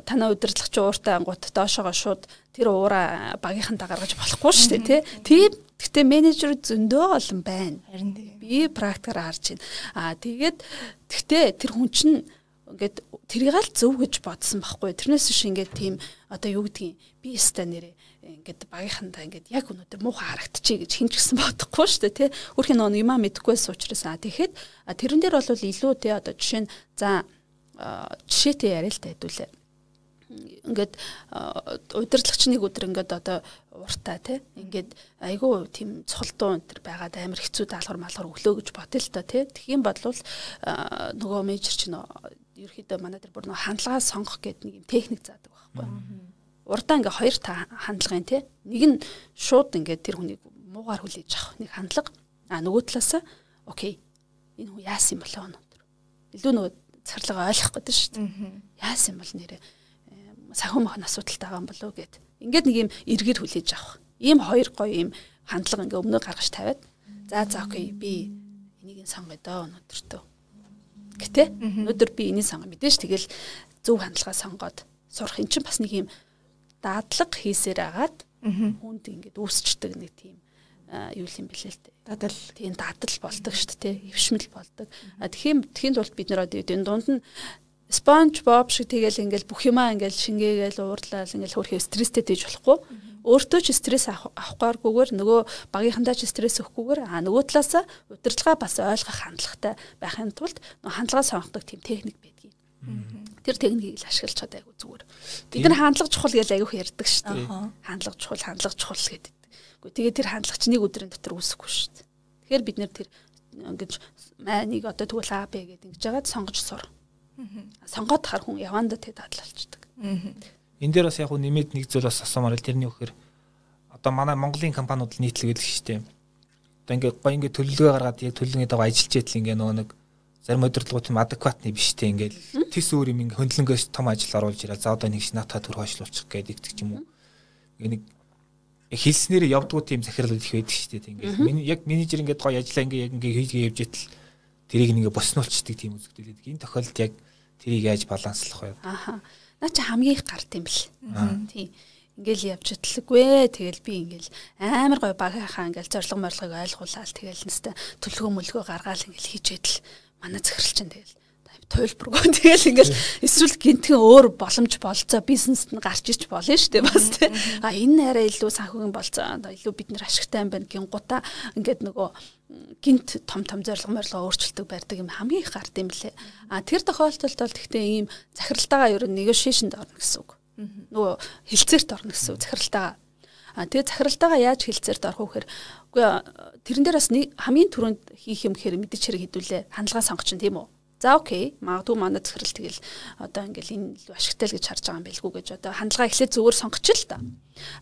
танаа удирдлагч ууртай ангууд доошоогоо шууд тэр уура багийнхантаа гаргаж болохгүй шүү дээ тий. Тийм Гэтэ менежер зөндөө олон байна. Харин би практикаар харж байна. Аа тэгээд гэтэ тэр хүн чинь ингээд тэрийг л зөв гэж бодсон байхгүй. Тэрнээс биш ингээд тийм одоо юу гэдгийг би өстой нэрээ ингээд багийнхандаа ингээд яг өнөөдөр муухай харагдчихъя гэж хинч гисэн бодохгүй шүү дээ тий. Өөрхийн нөө юмаа мэдггүйс учраас аа тэгэхэд тэрэн дээр бол илүү тий одоо жишээ нь за жишээтэй яриа л та хэдүүлээ ингээд удирдлагч нэг өдөр ингээд одоо уртаа тий ингээд айгүй тийм цолдуу энэ төр байгаад амар хэцүү даалгавар малгар өглөө гэж бодъё л та тий тэгхийн бодлол нөгөө менежер чинь ерөөхдөө манай дээр бүр нэг хандлагаа сонгох гэдэг нэг юм техник заадаг байхгүй. Урдаа ингээ хоёр та хандлагын тий. Нэг нь шууд ингээ тэр хүнийг муугаар хүлээж авах нэг хандлага. А нөгөө талаасаа окей. Энэ хүн яасан юм болоо өнөөдөр. Илүү нөгөө царлага ойлгох гэдэг шүү дээ. Яасан юм бол нэрээ сахин мохн асуудалтай байгаа юм болоо гэд. Ингээд нэг юм эргэр хүлээж авах. Ийм хоёр гоё юм хандлага ингээ өмнө гаргаж тавиад за за окей би энийг сонгоё доо өнөөдөртөө Гэтэ өнөөдөр би энийг сонгоо мэдээж тэгэл зөв хандлагаа сонгоод сурах эн чинь бас нэг юм дадлаг хийсээр агаад хүнд ингээд үүсчдэг нэг тийм юу юм бэлээ л дээ. Дадал. Тийм дадал болдог шүү дээ. Хөвшмөл болдог. А тэгэхээр тхийн тулд бид нэр энэ дунд нь спонж боб шиг тэгэл ингээл бүх юмаа ингээл шингээгээл уурлал ингээл хөрхөө стресстэй дэж болохгүй өөртөө ч стресс авахгүйгээр нөгөө багийнхандаа ч стресс өгөхгүйгээр а нөгөө талаас удирдлага бас ойлгох хандлагатай байхын тулд нөгөө хандлага сонгодог тийм техник байдгийг. Тэр техникийг л ашиглаж чадаа айгу зүгээр. Бид нар хандлага чухал гэж айгуух ярьдаг шүү дээ. Хандлага чухал, хандлага чухал гэдэг. Гэхдээ тэгээд тэр хандлага чинь нэг өдрийн дотор үүсэхгүй шүү дээ. Тэгэхээр бид нэр тэр ингэж нэг одоо тэгвэл А Б гэдэг ингэж жагаад сонгож сур. Сонгоод хар хүн явандаа тэг дадлалчдаг. Энэ дээр бас яг хөө нэмээд нэг зүйл бас асуумаар л тэрний үхээр одоо манай Монголын компаниуд л шүү дээ. одоо ингээд гоё ингээд төлөвлөгөө гаргаад яг төлөвлөгөөний дагуу ажиллаж идэл ингээд нөгөө нэг зарим удирдлагууд тийм адекватны биш те ингээд тис өөр юм ингээд хөндлөнгөөс том ажил оруулж ирээ. За одоо нэг ш натаа төр хойшлуулчих гэдэг ч юм уу. Нэг хэлснээр явдгуу тийм захирлууд их байдаг дээ. Ингээд миний яг менежер ингээд гоё ажиллаа ингээд яг ингээд хийгээ явж идэл тэрийг ингээ боснуулцдаг тийм үзэгдэл байдаг. Энэ тохиолдолд яг тэрийг яаж баланслах вэ? Ааха. Наа чи хамгийн их гарт юм бэл. Тийм ингээл явж итлэггүй тэгэл би ингээл амар гой багийнхаа ингээл зориг морлогыг ойлгуулаад тэгэл нэстэ төлгөө мөлгөө гаргаал ингээл хийж идэл. Манай захирал чинь тэгэл туйлбаргүй тэгэл ингээл эсвэл гинтхэн өөр боломж болцоо бизнест нь гарч ич болно шүү дээ бас тий. А энэ арай илүү санхүүгийн болцоо илүү бид нэр ашигтай юм байна гингуудаа ингээд нөгөө гинт том том зориг морлого өөрчлөлтөг барьдаг юм хамгийн их гард юм лээ. А тэр тохиолдолд бол гэхдээ ийм захиралтайгаа ер нь negotiation-д орно гэсэн үг. Нөгөө хилцээрт орно гэсэн үг захиралтайгаа. А тэгээ захиралтайгаа яаж хилцээрт орох вэ гэхээр үгүй тэрэн дээр бас хамгийн түрүүнд хийх юм гэхээр мэдээч хэрэг хэдүүлээ хандлага сонгоч тийм үү. За окей. Магадгүй манай захирал тэгэл одоо ингээл энэ илүү ашигтай л гэж харж байгаа юм байлгүй гэж одоо хандлага эхлээд зүгээр сонгоч л та.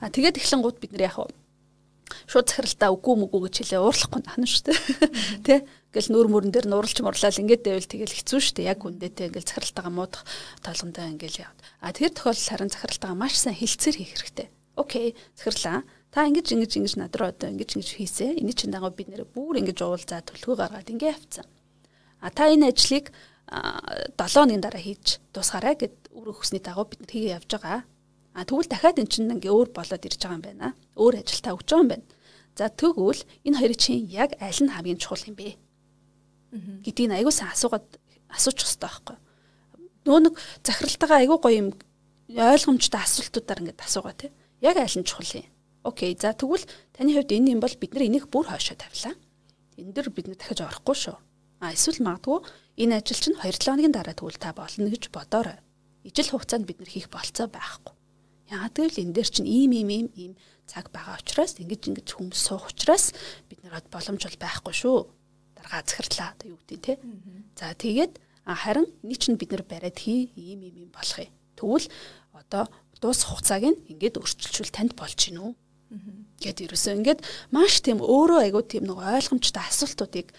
А тэгээд эхлэн гууд бид нар яг шууд захиралтаа үгүй мүгүй гэж хэлээ уурлахгүй хана шүү дээ. Тэ? Ингээл нүүр мөрөн дээр нуурлж мурлал ингээд дэвэл тэгэл хэцүү шүү дээ. Яг үндэ тэ ингээл захиралтаагаа муудах толгондоо ингээл яа. А тэр тохиолдолд харин захиралтаагаа маш сайн хилцээр хийх хэрэгтэй. Окей. Захирлаа та ингэж ингэж ингэж над руу одоо ингэж ингэж хийсэ. Эний чинь дагуу бид нэр бүр ингэж уулзаа төлхөө гаргаад ингээ явцсан. А та энэ ажлыг 7 хоногийн дараа хийж дуусгаарай гэд үр өгсөний дагуу бид хийгээ явж байгаа. А тэгвэл дахиад эн чинь ингээ өөр болоод ирж байгаа юм байна. Өөр ажилтаа өгч байгаа юм байна. За тэгвэл энэ хоёрын чинь яг аль нь хамгийн чухал юм бэ? гэдгийг айгуу сайн асуугаад асуучих хэрэгтэй байхгүй. Нөө нэг захиралтайгаа айгуу гоё юм ойлгомжтой асуултуудаар ингээд асуугаа тий. Яг аль нь чухал юм? Окей. За тэгвэл таны хувьд энэ юм бол бид нар энийг бүр хойшоо тавилаа. Энэ дэр бид нар дахиж орохгүй шүү. А эсвэл магадгүй энэ ажил чинь 2-7 хоногийн дараа тэгвэл та болно гэж бодоорой. Ижил хугацаанд бид нар хийх болцоо байхгүй. Яагаад гэвэл энэ дээр чинь ийм ийм ийм ийм цаг байгаа учраас ингэж ингэж хүмүүс суух учраас бид нар боломж бол байхгүй шүү. Даргаа захирлаа одоо юу гэдэг те. За тэгээд харин энийг чинь бид нар бариад хий ийм ийм ийм болох юм. Тэгвэл одоо дуусах хугацааг нь ингээд өөрчилжүүл танд болж гин үү? Гэт ерөөсөө ингээд маш тийм өөрөө айгуу тийм нэг ойлгомжтой асуултуудыг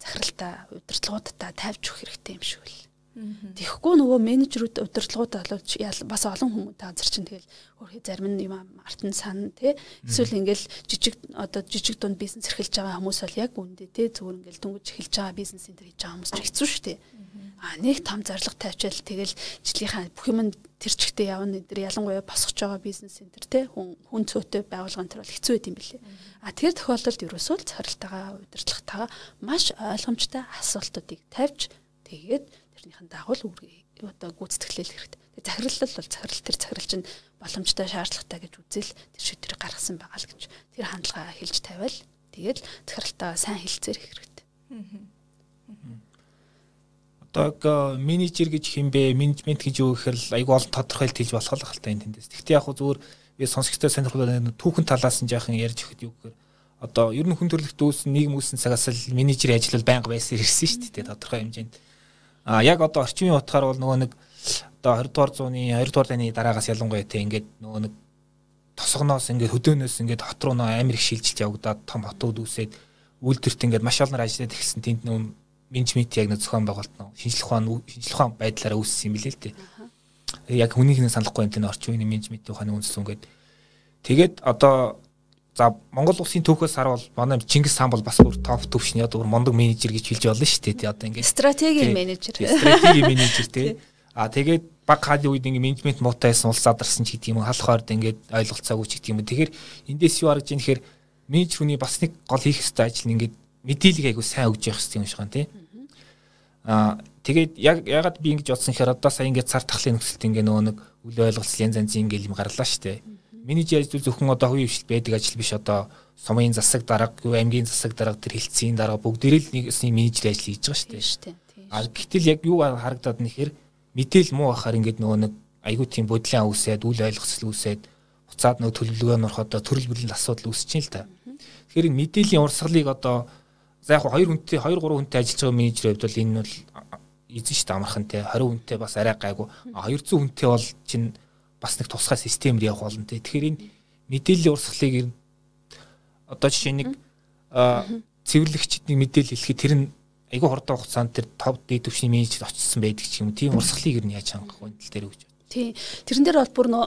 захиралтай удирдлагуудтай тавьж өгөх хэрэгтэй юм шиг л. Тэгэхгүй нөгөө менежерүүд удирдлагууд боловч бас олон хүмүүс газар чинь тэгэл өөрхий зарим нь юм артн сан тий эсвэл ингээл жижиг одоо жижиг дунд бизнес эрхэлж байгаа хүмүүс бол яг үндэ тий зүгээр ингээл дүнгиж эхэлж байгаа бизнес энэ хийж байгаа хүмүүс ч хэцүү шүү дээ. А нэг том зарлага тавьчаал тэгэл жилийнхаа бүх юм тэр чигтээ явна энэ ялангуяа босгож байгаа бизнес центр те хүн хүн цөөтэй байгуулгын тэр бол хэцүү байт юм билээ. А тэр тохиолдолд ерөөсөө л царилтаага удирдлагатаага маш ойлгомжтой асуултуудыг тавьж тэгээд тэрнийхэн дагуу л одоо гүйцэтгэлэл хэрэгтэй. Тэгээд захирлал бол захирал тэр захирал чинь боломжтой шаардлагатай гэж үзэл тэр шийдвэрийг гаргасан байгаа л гэж тэр хандлагаа хэлж тавиал тэгээд захиралтаа сайн хэлцээр хэрэгтэй. Аа одоо менежер гэж хэмбэ менежмент гэж юу гэхээр айгүй олон тодорхойлт хийж болох л хаалта энэ тэндээс. Гэхдээ яг зүгээр би сонсогчтой сонирхол түүхэн талаас нь яахан ярьж өгөхөд юу гэхээр одоо ер нь хүн төрөлхт үүсэн нийгэм үүсэн цагаас л менежерийн ажил бол байнга байсан ирсэн шүү дээ тодорхой хэмжээнд. А яг одоо орчмын утгаар бол нөгөө нэг одоо 20 дугаар зууны 2 дугаар дайны дараагаас ялангуяа те ингээд нөгөө нэг тосгоноос ингээд хөдөөнөөс ингээд хот руу нөө амир их шилжилт явагдаад том хотууд үүсээд үйлдвэрт ингээд маш олон ажиллаад ихсэн тэнд нөө менежмент яг нэг зохион байгуулалт нь шинжлэх ухааны шинжлэх ухааны байдлаараа үүссэн юм билээ л дээ. Яг хүнийх нь санахгүй юм тэн орчин үеийн менежментийн ухааны үндэс ингээд тэгээд одоо за Монгол улсын түүхээс харвал манай Чингис хаан бол бас бүр топ төвшний одоо мондөг менежер гэж хэлж болно шүү дээ. Одоо ингээд стратегийн менежер. Стратегийн менежер тий. А тэгээд баг хааны үед ингээд менежмент муутайсан улс задарсан ч гэдэг юм халах ойрд ингээд ойлголцоогүй ч гэдэг юм. Тэгэхээр эндээс юу харагдж ийм гэхээр менежер хүний бас нэг гол хийх ёстой ажил нь ингээд мэдээлэл айгу сайн өгж явах хэрэгтэй юм шиг байна тий. Аа тэгээд яг ягаад би ингэж бодсон хэрэг одоо сая ингэж цар тахлын нөхцөлд ингээ нөгөө нэг үл ойлголцол янз янзын ингээ юм гарлаа штэ. Миний ажил зөвхөн одоо хувийн хвшил байдаг ажил биш одоо сумын засаг дарга, аймгийн засаг дарга тэр хилцээний дарга бүгдээрээ л нэгсний менежер ажил хийж байгаа штэ. А гэтэл яг юу харагдаад нэхэр мэдээл муу ахаар ингээд нөгөө нэг айгуу тийм бодлын үүсээд үл ойлгоцол үүсээд буцаад нөгөө төлөвлөгөө нөрөх одоо төрөл бүрийн асуудал үүсэж чинь л та. Тэгэхээр мэдээлийн урсгалыг одоо За яг хоёр хүнтэй 2 3 хүнтэй ажиллаж байгаа менежерийн хувьд бол энэ бол эзэн шүү дээ амархан те 20 хүнтэй бас арай гайгүй 200 хүнтэй бол чинь бас нэг тусгай системээр явах болно те тэгэхээр энэ мэдээллийн урсгалыг одоо жишээ нэг цэвэрлэгчдийн мэдээлэл хэлэхэд тэр нь айгүй хурдан хугацаанд тэр топ дээд түвшний менежер очсон байдаг ч юм уу. Тийм урсгалыг ер нь яаж хангах вэ тал дээр гэж. Тийм. Тэрэн дээр бол бүр нөө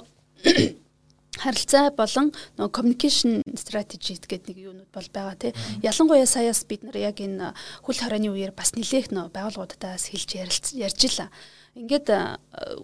харилцаа болон нөө communication strategy гэдэг нэг юунууд бол байгаа тий. Ялангуяа саяас бид нар яг энэ хөл хорооны үеэр бас нэлээх нөө байгууллагуудаас хэлж ярьж илаа. Ингээд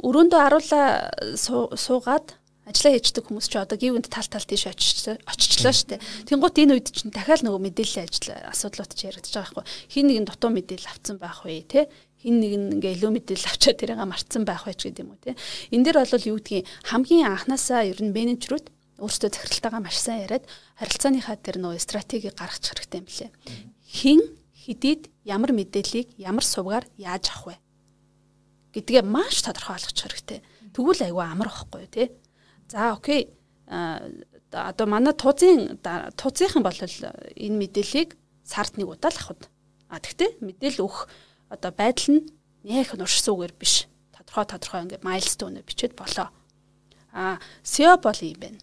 өрөөндөө аруулаа суугаад ажиллаа хийдэг хүмүүс ч одоо гівэнд тал тал тийш очичлаа штэ. Тэнгуут энэ үед чинь дахиад нөгөө мэдээллийн ажил асуудлууд ч яригдж байгаа байхгүй. Хин нэгэн дутуу мэдээлэл авцсан байх вэ те хин нэг нь ингээ илүү мэдээлэл авчаа тэрийг марцсан байх байж гэдэг юм уу те. Энд дэр бол юу гэдгийг хамгийн анханасаа ер нь менежерүүд өөртөө захиралтайгаа маш сайн яриад харилцааныхаа тэр нөө стратеги гаргачих хэрэгтэй юм лээ. Хин хэдийд ямар мэдээллийг ямар сувгаар яаж авах вэ гэдгээ маш тодорхой ойлгочих хэрэгтэй. Тэгвэл айгүй амар واخгүй те. За окей. Э, одоо манай туузын туузынхан бол энэ мэдээллийг сард нэг удаа л авахд. А тэгтээ мэдээлэл өгөх одоо байдал нь нэх нуршсуугаар биш. Тодорхой тодорхой ингээд майлстоуныг бичээд болоо. А SEO бол юм байна.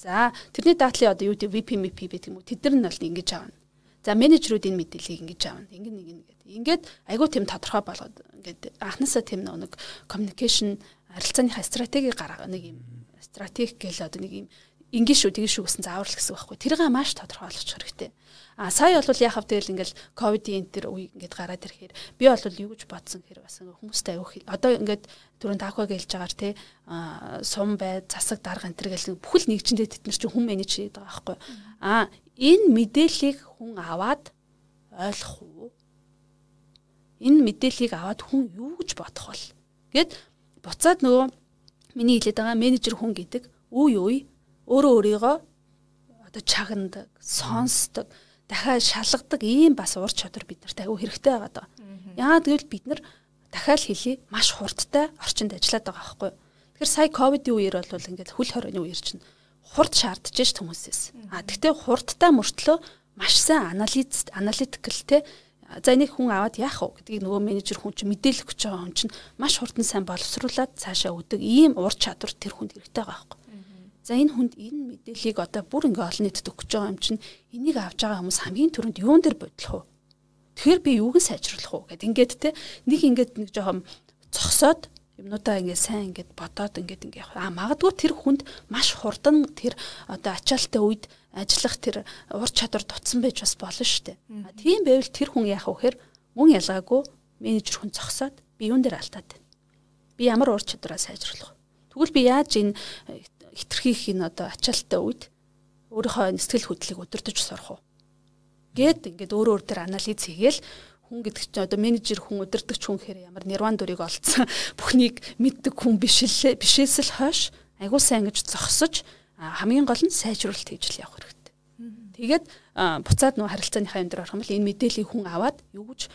За тэрний даатлын одоо юу гэдэг VP MP гэдэг юм уу тэд нар нь бол ингэж аавна. За менежерүүд энэ мэдээллийг ингэж аавна. Ингэ нэг ингээд. Ингээд айгүй тийм тодорхой болгоод ингээд анханасаа тийм нэг communication харилцааныхаа стратеги гаргаа нэг юм стратеги гэл одоо нэг юм ингийн шүү тэгэн шүү гэсэн заавар л гэсэн байхгүй. Тэрийг маш тодорхой болгочих хэрэгтэй. А сая бол яхав тэгэл ингээл ковидын энэ төр үе ингээд гараад ирэхээр би бол юу гэж бодсон хэрэг бас хүмүүстэй аюух одоо ингээд түрүүн таахыг хэлж байгаагаар те сум бай засаг дарга энэ төр гэл бүхэл нэгжиндээ тэд нар чинь хүн менеж хийдэг байгаа байхгүй. А энэ мэдээллийг хүн аваад ойлгох уу? Энэ мэдээллийг аваад хүн юу гэж бодох бол? Гэт буцаад нөгөө миний хэлээд байгаа менежер хүн гэдэг үе үе өөрөө өөрийгөө одоо чагнадаг, сонсдог, дахиад шалгадаг ийм бас ур чадвар биднэрт аюу хэрэгтэй байгаа даа. Яагаад гэвэл бид нар дахиад хэлий маш хурдтай орчинд ажиллаад байгаа байхгүй? Тэгэхээр сая ковидын үеэр бол ингээд хөл хорооны үеэр чинь хурд шаардж ш хүмүүсээс. А тэгтээ хурдтай мөртлөө маш сайн анализ аналитикл те за энийг хүн аваад яах вэ гэдгийг нөгөө менежер хүн чинь мэдээлэл өгч байгаа хүн чинь маш хурдан сайн боловсруулад цаашаа өгдөг ийм ур чадвар тэр хүнд хэрэгтэй байгаа байхгүй. За энэ хүнд энэ мэдээллийг одоо бүр ингээ олон нийтэд өгч байгаа юм чинь энийг авч байгаа хүмүүс хамгийн түрүүнд юун дээр бодлох вэ? Тэгэхээр би юуг нь сайжруулах вэ гэд ингээд те нэг ингээд нэг жоохон цогсоод юмнуудаа ингээ сайн ингээд бодоод ингээд ингээ а магадгүй тэр хүнд маш хурдан тэр одоо ачаалттай үед ажиллах тэр ур чадвар дутсан байж бас болно шүү дээ. Тийм байвал тэр хүн яах вэ гэхээр мөн ялгаагүй менежер хүн зогсоод би юун дээр алдаад байна. Би ямар ур чадвараа сайжруулах вэ? Тэгвэл би яаж энэ хитрхийх энэ одоо ачаалттай үед өөрийнхөө сэтгэл хөдлөлийг өдөртөж сурах уу? Гэт ингээд өөр өөр төр анализ хийгээл хүн гэдэг чинь одоо менежер хүн өдөртөгч хүн гэхээр ямар нирван дүрийг олцсон бүхнийг мэддэг хүн биш л бишээс л хойш айгуу сайн гэж зогсож хамгийн гол нь сайжруулалт хийж л явах Тэгээд буцаад нөө харилцааныхаа юм дээр орох юм бол энэ мэдээллийг хүн аваад юу гэж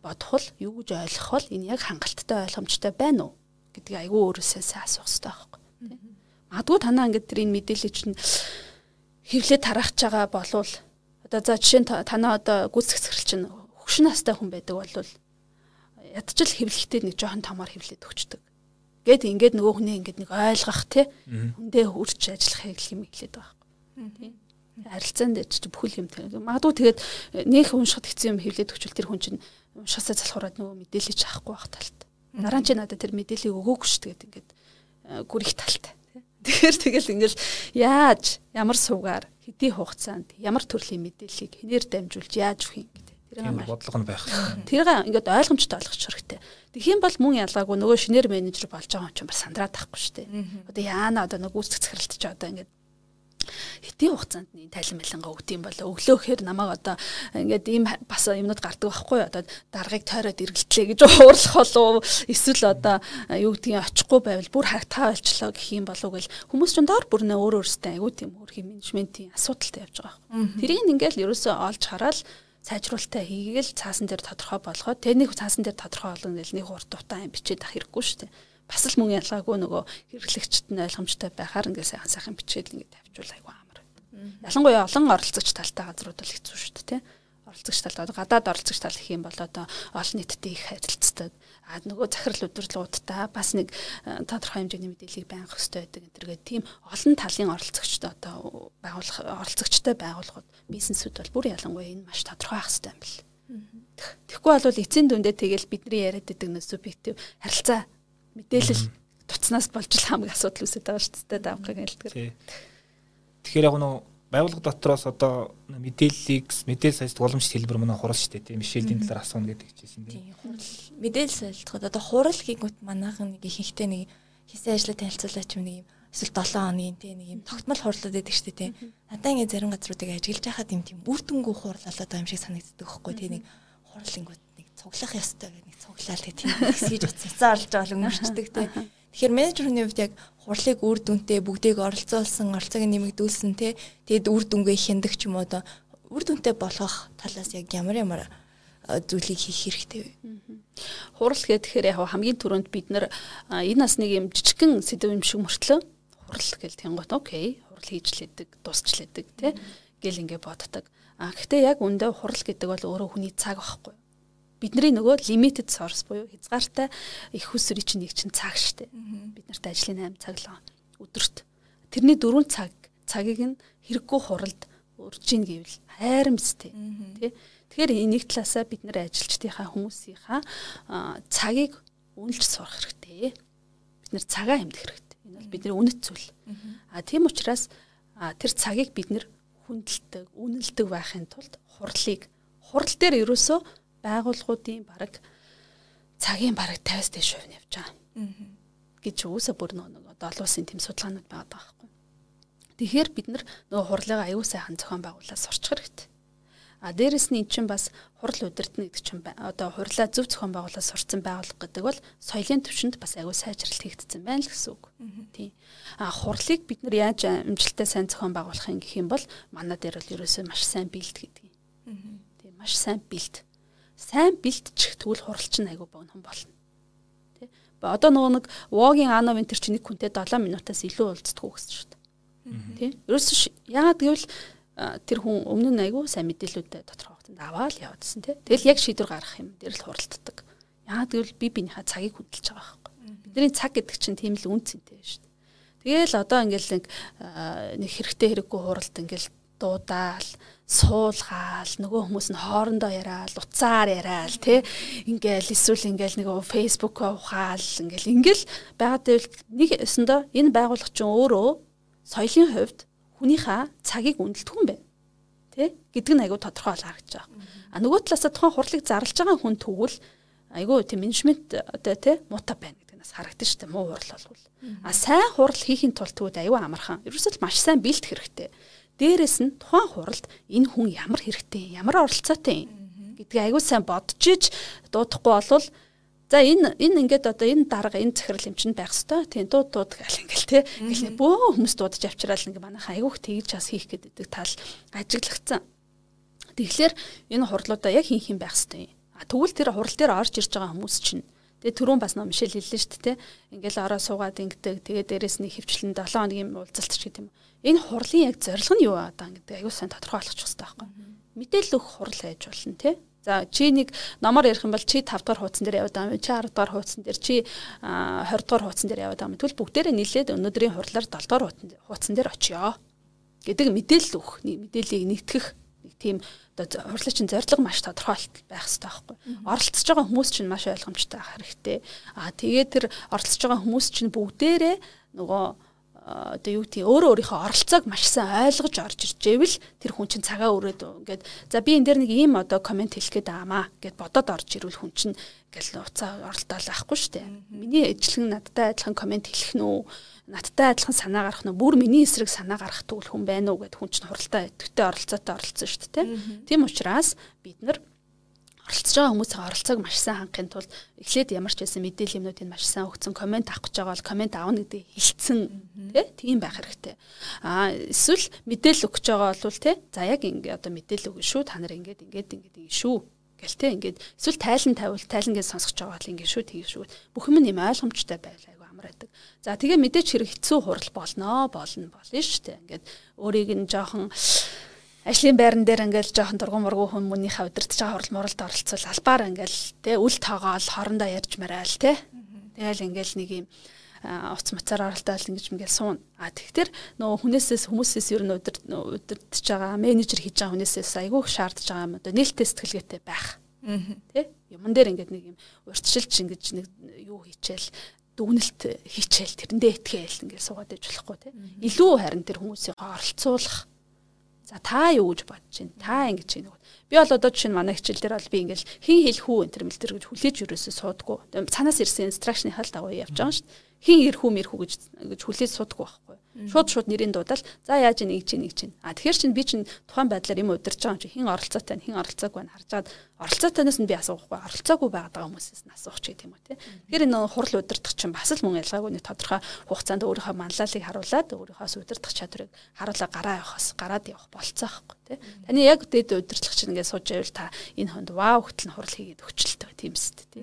бодох вэ? Юу гэж ойлгох вэ? Энэ яг хангалттай ойлгомжтой байна уу? гэдгийг айгүй өөрөөсөө асуух хэрэгтэй байхгүй Магадгүй танаа ингээд тэр энэ мэдээлэл чинь хевлээ тараахж байгаа болвол одоо за жишээ нь танаа одоо захирал чинь хөгшин настай хүн байдаг болвол ядчил хевлэхтэй нэг жоохон томоор хевлээд өгчдөг. Гэт ингээд нөгөө хүнээ ингээд нэг ойлгох тий. Хүндээ үрч ажиллахыг юм хэлээд байгаа байхгүй. Харилцаанд ч бүхэл юм тийм. Магадгүй тэгээд нөх уншихад хэцүү юм хөвлөд өгчөл тэр хүн чинь уншихасаа залхуураад нөгөө мэдээлэл ч авахгүй байх талт. Дараа нь ч надад тэр мэдээллийг өгөөгүй шүү тэгээд ингээд э, гүрих талт. Тэгэхээр тэгэл ингээл яаж ямар суугаар хэдий хугацаанд ямар төрлийн мэдээллийг хинээр дамжуулж яаж өгөх юм гэдэг. Тэр бодлого нь байх. Тэрийг ингээд ойлгомжтой ойлгох хэрэгтэй. Тэгэх юм бол мөн ялгаагүй нөгөө шинээр менежер болж байгаа юм чинь бас сандраад тахгүй шүү дээ. Одоо яана одоо нөгөө гүйцэтгэх захиралт ч одоо ингээд хэдийн хугацаанд нэг тайлан байлангаа өгд юм болоо. Өглөөхөр намайг одоо ингээд ийм бас юмнууд гардаг байхгүй одоо даргаыг тойроод эргэлтлээ гэж уурлах болов эсвэл одоо юу гэдгийг очихгүй байвал бүр харагтаа болчлоо гэх юм болов гэл. Хүмүүс ч доор бүрнээ өөр өөрсдөө айгүй тийм хөрхийн менежментийн асуудалтай явж байгаа байхгүй тэрийг ингээл ерөөсөө олж хараад сайжруулалтаа хийгээл цаасан дээр тодорхой болгоод тэр нэг цаасан дээр тодорхой болгоно гэл нэг урт дутаа юм бичээд ах хэрэггүй шүү дээ бас л мөн ялгаагүй нөгөө хэрэглэгчд нь ойлгомжтой байхаар ингээ сайхан сайхан бичээд ингээ тавьчвал айгүй амар. Ялангуяа олон оролцогч талтай газрууд бол хэцүү шүү дээ тий. оролцогч тал гадаад оролцогч тал гэх юм бол одоо олон нийттэй их харилцдаг. А нөгөө захирал өдөрлгуудтай бас нэг э, тодорхой хэмжээний мэдээллийг байнга хөстэй байдаг энэ тийм олон талын оролцогчтой одоо байгуулах оролцогчтой байгууллагууд бизнесүүд бол бүр ялангуяа энэ маш тодорхой ах хэрэгтэй юм бэл. Тэгэхгүй бол эцсийн дүндээ тэгэл бидний яриад байдаг нэг субъектив харилцаа мэдээлэл туцнаас болж л хамгийн асуудал үүсэж байгаа шүү дээ давхыг хэлдэг. Тэгэхээр яг нөө байгууллага дотроос одоо мэдээллийг мэдээлэл саясат уламжлалт хэлбэр манай хурал шүү дээ тийм мишэлийн талаар асууна гэдэг чийсэн тийм хурал мэдээлэл саялтахад одоо хурал хийгүүт манайхан нэг ихэнхдээ нэг хийсэн ажлаа танилцуулаач юм нэг юм эсвэл 7 хоногийн тийм нэг юм тогтмол хурлууд байдаг шүү дээ тийм надаа ингээ зарим газруудыг ажиглаж байхад юм тийм үр дүнгүй хурал болоод байгаа юм шиг санагддаг байхгүй тийм нэг хурлингууд нэг цуглах ёстой гэх нэг цуглаал гэх тийм хэсгийж утсаа олж байгаа өнгөрчдөг тийм Тэгэхээр менежерийн хувьд яг хурлыг үр дүнтэй бүгдийг оролцуулсан, оролцоог нэмэгдүүлсэн те тэгэд үр дүнгээ хяндаг ч юм уу одоо үр дүнтэй болгох талаас яг ямар ямар зүйлийг хийх хэрэгтэй вэ? Хурал гэхээр яг хамгийн түрүүнд бид нар энэ нас нэг юм жижигхэн сэдв юм шиг мөртлөө хурал гэл тэнгот окей хурал хийжлээдэг, дусчлээдэг тий гэл ингээ боддог. А гэхдээ яг үндэ хурал гэдэг бол өөрөө хүний цаг байхгүй бидний нөгөө limited source буюу хязгаартай их хүсрийн чинь нэг чинь цаг штэ. Бид нарт ажлын 8 цаг л өдөрт. Тэрний 4 цаг цагийг нь хэрэггүй хуралд урж ийн гэвэл хайрамстэй. Тэ. Тэгэхээр нэг талаасаа бид нар ажилчдынхаа хүмүүсийнхаа цагийг үнэлж сурах хэрэгтэй. Бид нар цагаа хэмдэх хэрэгтэй. Энэ бол бидний үнэт зүйл. А тийм учраас тэр цагийг бид нар хүндэлдэг, үнэлдэг байхын тулд хурлыг хурал дээр ерөөсөө байгууллагуудын бараг цагийн бараг 50-аас дээш хувь нь явж байгаа. гэж үүсэ бүр нэг одоо олон улсын тэм судалгаанууд байгаа байхгүй. Тэгэхээр бид нар нөгөө хурлыг аюул сайхан зохион байгуулаад сурчих хэрэгтэй. А дээрэс нь эн чинь бас хурал удирдна гэдэг чинь одоо хурлаа зөв зохион байгуулаад сурцсан байгууллага гэдэг бол соёлын төвшөнд бас аюул сайжралт хийгдсэн байна л гэсэн үг. Тийм. А хурлыг бид нар яаж амжилттай сайн зохион байгуулах юм гэх юм бол манай дээр бол ерөөсөө маш сайн бэлд гэдэг. Тийм маш сайн бэлд сайн бэлтчих тэгвэл хуралч нь айгүй богино болно. Тэ. Одоо нөгөө нэг вогийн анав энэ чинь нэг хүнтэй 7 минутаас илүү уулздаг уу гэсэн шүү дээ. Тэ. Ерөөсөш яагаад гэвэл тэр хүн өмнө нь айгүй сайн мэдээлэлүүд тодорхой хугацаанд аваад явуулсан тий. Тэгэл яг шийдвэр гаргах юм дээр л хуралддаг. Яагаад гэвэл би биенийхээ цагийг хөдөлж байгаа байхгүй. Бидний цаг гэдэг чинь тийм л үнцэнтэй шүү дээ. Тэгэл одоо ингээл нэг хэрэгтэй хэрэггүй хуралд ингээл дуудаал суулгаал нөгөө хүмүүс нь хоорондоо яриад уцаар яриад тий ингээл эсвэл ингээл нэг Facebook ухаал ингээл ингээл байгаад нэг өсөндөө энэ байгууллага чинь өөрөө соёлын хувьд хүнийхээ цагийг үнэлдэг юм байна тий гэдэг нь айгүй тодорхой бол харагдаж байгаа. А нөгөө талаасаа тухайн хурлыг зарлж байгаа хүн тэгвэл айгүй тийм менежмент одоо тий муута байна гэдэг нас харагдаж штэ муу хурл болвол. А сайн хурл хийхин тулд тэгвэл айгүй амархан. Ерөөсөл маш сайн бэлт хэрэгтэй. Дээрээс нь тухайн хуралд энэ хүн ямар хэрэгтэй, ямар оролцоотой юм гэдгийг аягүй сайн бодож иж дуудахгүй болвол За энэ энэ ингээд одоо энэ дарга энэ захирал юм чинь байх хэвээр тийм дууд дууд гэл ингээл те ингээл бөө хүмүүс дуудаж авчирал ингээ манайхаа айгүйх тэгж бас хийх гэдэг тал ажиглагдсан. Тэгэхээр энэ хурлуудаа яг хийх юм байх хэвээр. А тэгвэл тэр хурал дээр орж ирж байгаа хүмүүс чинь Тэгээ түрүүн бас нөө Мишель хэллээ шүү дээ. Ингээл ороо суугаад ингэдэг. Тэгээ дээрэс нь хөвчлэн 7 хоногийн уулзалт ч гэдэг юм. Энэ хурлын яг зорилго нь юу аа гэдэг аюул сайн тодорхой болгочих хэрэгтэй байхгүй. Мэдээлэл өгөх хурл байж болно тий. За чи нэг номоор ярих юм бол чи 5 дахь хуудсан дээр яваад байгаа юм. Чи 10 дахь хуудсан дээр чи 20 дахь хуудсан дээр яваад байгаа юм. Тэгвэл бүгдээрээ нийлээд өнөөдрийн хурлаар 7 дахь хуудсан дээр очиё гэдэг мэдээлэл өгөх, мэдээллийг нэгтгэх нэг тийм одоо хурлаачин зорилго маш тодорхойлт байх хэрэгтэй байхгүй. Оролцож байгаа хүмүүс чинь маш ойлгомжтой байх хэрэгтэй. Аа тэгээд тэр оролцож байгаа хүмүүс чинь бүгдээрээ нөгөө одоо юу гэдэг өөрөө өөрийнхөө оролцоог маш сайн ойлгож орж иржээвэл тэр хүн чинь цагаа өрөөд ингээд за би энэ дээр нэг ийм одоо комент хэлэх гээд аамаа гэд бодоод орж ирвэл хүн чинь ингээл уцаа оролдоол байхгүй шүү дээ. Миний ижлэгэн надтай адилхан комент хэлэх нь үү? Надтай адилхан санаа гарах нь бүр миний эсрэг санаа гарах төгөл хүн байна уу гэд хүн чинь хуралдаа өтөвтэй оролцоотой оролцсон шүү дээ. Тийм учраас бид нар оролцож байгаа хүмүүсийн оролцоог маш сайн хангахын тулд эхлээд ямар ч байсан мэдээлэл юмнуудыг маш сайн өгсөн комент авах гэж байгаа бол комент аавна гэдэг хэлсэн тийм байх хэрэгтэй. Аа эсвэл мэдээлэл өгч байгаа бол тий за яг ингэ одоо мэдээлэл өгнө шүү та нар ингэж ингэж ингэж шүү гэл тий ингээд эсвэл тайлан тавил тайлангээ сонсгож байгаа бол ингэ шүү тгий шүү. Бүх юм нэм ойлгомжтой байлаа амар байдаг. За тэгээ мэдээч хэрэг хэцүү хурал болноо болно болно шүү дээ. Ингээд өөрийг нь жоохон ажлын байран дээр ингээл жоохон дургуун мургуу хүмүүнийхээ удирдах байгаа хурал муралд оролцвол албаар ингээл те үл тоогоол хоорондоо ярьж мараал те. Тэгэл ингээл нэг юм уц мацаар оролдоод ингэж ингээл суун. А тэгэхээр нөгөө хүнээсээс хүмүүсээс ер нь удирдах байгаа менежер хийж байгаа хүнээсээс айгүй шаардж байгаа юм. Одоо нээлттэй сэтгэлгээтэй байх. Тэ? Юмн дээр ингээд нэг юм урьдчилж ингэж нэг юу хийчихэл дүгнэлт хийчихэл тэрэндээ итгээл ингээд суугаад иж болохгүй тий. Илүү харин тэр хүмүүсийн оролцуулах. За та юу гэж бодож байна? Та ингэж байна. Би бол одоо жишээ нь манай хичээл дээр бол би ингээл хин хэлэх үү энэ мэл төр гэж хүлээж юрээсээ суудаггүй. Цанаас ирсэн инстракшны хал дагуу явж байгаа шүү дээ хин ирэх үү мэрхүү гэж гэж хүлээж судаггүй байхгүй. Шууд шууд нэрийн дуудаад за яаж нэг чинь нэг чинь. А тэгэхээр чинь би чинь тухайн байдлаар юм удирж байгаа юм чи хин оролцоотой хин оролцоогүй байна харж чад оролцоотойноос нь би асуухгүй оролцоогүй байгаа хүмүүсээс нь асуух ч гэдэм үү те. Тэгэхээр энэ хурал удирдах чинь бас л мөн ялгаагүй нэг тодорхой хугацаанд өөрийнхөө манлайлалыг харуулад өөрийнхөөс удирдах чадварыг харуулаа гараа явахаас гараад явах болцоо байхгүй те. Таны яг дэд удирдлага чинь ингээд сууж байвал та энэ хонд вау хөтл нь хурал хийгээд өгчлөлтэй тийм үст те.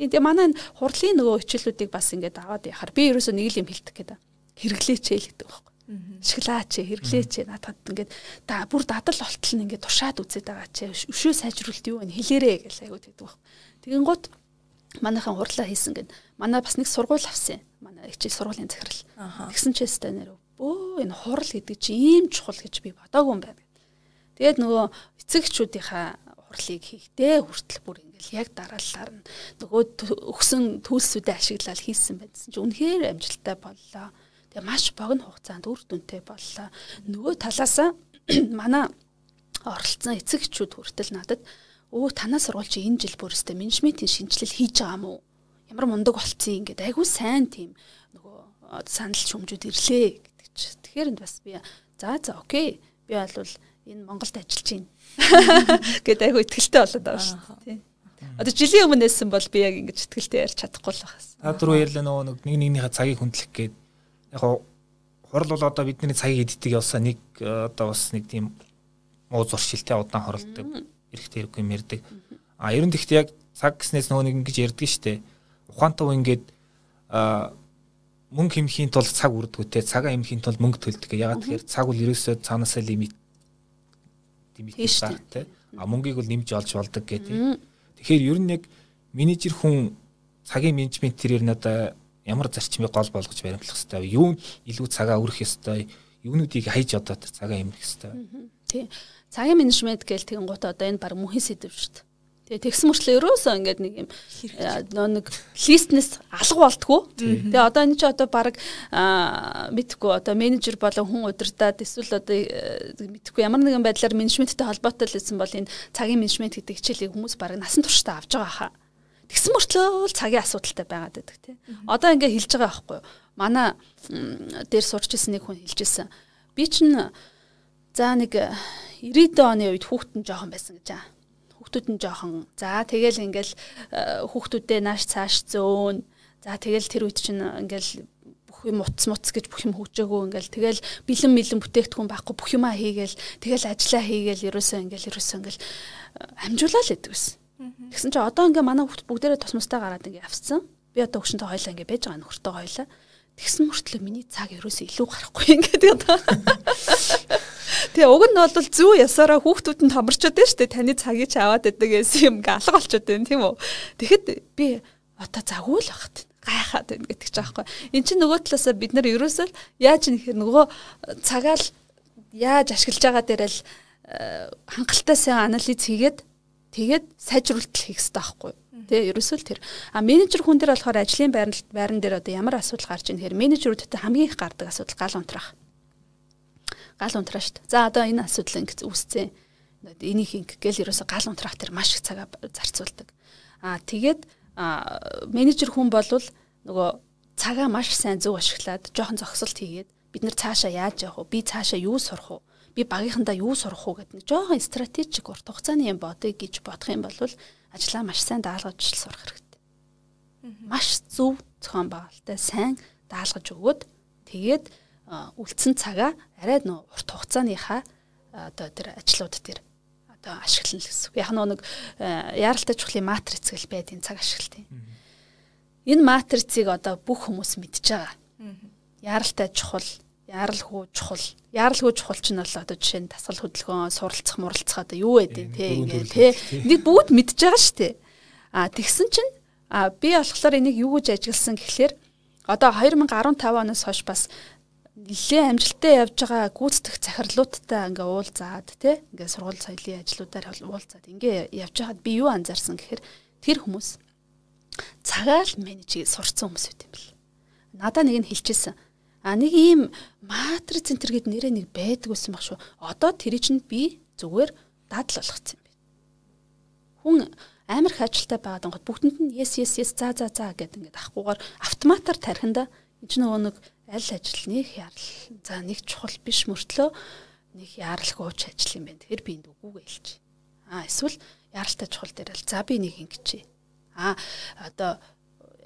Тэгээ манай хурлын нөгөө хичээлүүдийг бас ингээд аваад яхаар би ерөөсөө нэг л юм хэлдэг гэдэг. Хэрэглээч ээ л гэдэг байхгүй. Ашиглаач ээ, хэрэглээч ээ. Надад ингээд да бүр дадал болтол нь ингээд туршаад үзээд байгаа чи өшөө сайжруулалт юу вэ? Хэлээрээ гэж аягүй тэгдэг байхгүй. Тэгэн гут манайхан хурлаа хийсэн гэд манай бас нэг сургууль авсан. Манай хичээл сургуулийн захирал. Тэгсэн чи өстой нэр бөө энэ хурал гэдэг чи ийм чухал гэж би бодоагүй юм байна. Тэгээд нөгөө эцэгчүүдийнхаа хурлыг хийхдээ хүртэл бүр ингээл яг дараалалаар нөгөө өгсөн төлсүүдээ ашиглаад хийсэн байсан чинь үнэхээр амжилттай боллоо. Тэгээ маш богино хугацаанд үр дүнтэй боллоо. Нөгөө талаас манай оролцсон эцэгчүүд хүртэл надад өө танаа сургууль чи энэ жил бүрстэ менежментийн шинжилэл хийж байгаа юм уу? Ямар мундаг болцсон ингээд айгүй сайн тийм нөгөө санал шүмжүүд ирлээ гэдэг чи. Тэгэхээр бас би за за окей. Би бол энэ Монголд ажиллаж байна. Гэт айгүй ихтэлтэй болоод байгаа шүү дээ. Одоо жилийн өмнө нээсэн бол би яг ингэж ихтэлтэй ярьж чадахгүй л байхаас. Та дөрөв ярьлаа нөгөө нэг нэгнийхээ цагийг хүндлэх гээд яг хурал бол одоо бидний цагийг эддэг явсаа нэг одоо бас нэг тийм муу зуршилтэй удаан хоролдог эрэхтэй хэрэггүй юм ярддаг. А ерөн тэгт яг цаг гэснээс нөгөө нэг ингэж ярддаг штэ. Ухаантай ингээд мөнгө хэмхийн тулд цаг үрдгүүтэй цагаа хэмхийн тулд мөнгө төлдөг. Ягаад тэгэхээр цаг бол ерөөсөө цаанаасаа лимит лимит тий. А мөнгийг бол нэмж олж болдог гэдэг. Тэгэхээр ер нь яг менежер хүн цагийн менежмент тэрээр надаа ямар зарчмыг гол болгож баримтлах хэвээр юу илүү цагаа өрөх хэвээр юунуудыг хайж одоо цагаа эмрэх хэвээр. Тий. Цагийн менежмент гээл тэгэн гут одоо энэ баг мөнхийн сэдв шүү дээ. Тэгээ тэгсэн мөрчлөө ерөөсөө ингээд нэг юм нөө нэг листнес алга болтгоо. Тэгээ одоо энэ чи одоо баг мэдхгүй одоо менежер болон хүн удирдаад эсвэл одоо э, мэдхгүй ямар нэгэн байдлаар менежменттэй холбоотой л байсан бол энэ цагийн менежмент гэдэг хичээлийг хүмүүс баг насан туршдаа авч байгаа хаа. Тэгсэн мөрчлөө л цагийн асуудалтай байгаад байдаг тий. Одоо ингээд хэлж байгаа байхгүй юу? Манай дээр сурч ирсэн нэг хүн хэлж ирсэн. Би чинь за нэг 90-ад оны үед хүүхдэн жоохон байсан гэж аа хүүхдүүд нь жоохон за тэгэл ингээл э, хүүхдүүдээ нааш цааш зөөн за тэгэл тэр үед чинь ингээл бүх юм утас муц гэж бүх юм хөгжөөгөө ингээл тэгэл бэлэн мэлэн бүтээгдэхүүн байхгүй бүх юмаа хийгээл тэгэл ажиллаа хийгээл ерөөсөө ингээл ерөөсөө ингээл э, амжуулаа л гэдэг байсан. Тэгсэн чинь одоо ингээ манай хүүхд бүгдээрээ тосмостой гараад ингээ авцсан. Би одоо өгшөнтэй хойлоо ингээ байж байгаа нөхөртэй хойлоо. Тэгсэн мөртлөө миний цаг ерөөсөө илүү гарахгүй ингээд одоо. Тэгээ уг нь бол зүү ясаараа хүүхдүүд нь томорчод байна шүү дээ. Таны цагийг ч аваад байдаг гэсэн юм алга болчиход байна тийм үү. Тэгэхэд би одоо загвал багт гайхаад байна гэдэг ч аахгүй. Эн чинь нөгөө талаасаа бид нар ерөөсөө яаж нэхэр нөгөө цагаал яаж ашиглаж байгаа дээрэл э, хангалттай сайн анализ хийгээд тэгээд сайжруулалт хийх хэрэгтэй байхгүй? Тэ ерөөсөө л тэр. А менежер хүн дээр болохоор ажлын байран байран дээр одоо ямар асуудал гарч ийн тэгэхээр менежерүүдтэй хамгийн их гардаг асуудал гал унтрах гал унтраа шүү дээ. За одоо энэ асуудал ингэ үүсцэн. Энийг ингэ гэл ерөөсө гал унтраах тэр маш их цагаа зарцуулдаг. Аа тэгээд менежер хүн болвол нөгөө цагаа маш сайн зөв ашиглаад жоохон зогсолт хийгээд бид нар цаашаа яаж явах вэ? Би цаашаа юу сурах вэ? Би багийнхандаа юу сурах уу гэдэг нэг жоохон стратегик урт хугацааны юм бодъё гэж бодох юм бол ажлаа маш сайн даалгаж сурах хэрэгтэй. Маш зөв зохион байгуулалттай сайн даалгаж өгөөд тэгээд үлдсэн цагаа арай нөө урт хугацааныхаа одоо тэр ажлууд тэр одоо ашиглана л гэсэн. Яг нэг яаралтай чухлын матриц гэл байдгийн цаг ашиглалтын. Энэ матрицыг одоо бүх хүмүүс мэдж байгаа. Яаралтай чухал яаралгүй чухал. Яаралгүй чухал чинь бол одоо жишээ нь тасгал хөдөлгөөн, суралцах, муралцах одоо юу байдیں۔ Тэ ингээд тэ. Энийг бүгд мэдж байгаа шүү дээ. А тэгсэн чинь а би болохоор энийг юу гэж ажигласан гэхлээр одоо 2015 оноос хойш бас нэлээ амжилттай явж байгаа гүйцэтгэх захирлуудтай ингээ уулзаад тий ингээ сургууль соёлын ажлуудаар уулзаад ингээ явж байгаад би юу анзаарсан гэхээр тэр хүмүүс цагаал менежийг сурцсан хүмүүс байт юм бэл. Надаа нэг нь хэлчихсэн. А нэг ийм матриц центр гэдэг нэрээ нэг байдаг байсан баг шүү. Одоо тэр чинь би зүгээр дадал болгоцсон юм байна. Хүн амар их ажилтай байгаад гот бүгдэнд нь yes yes yes за за за гэдэг ингээд ахгүйгээр автоматар тархинда энэ ч нөгөө нэг аль ажил нэг ярал за нэг чухал биш мөртлөө нэг яралгүй ууч ажил юм байна. Тэгэхээр би энд үгүйгээ хэлж. А эсвэл яралтай чухал дээр л за би нэг ингэчээ. А одоо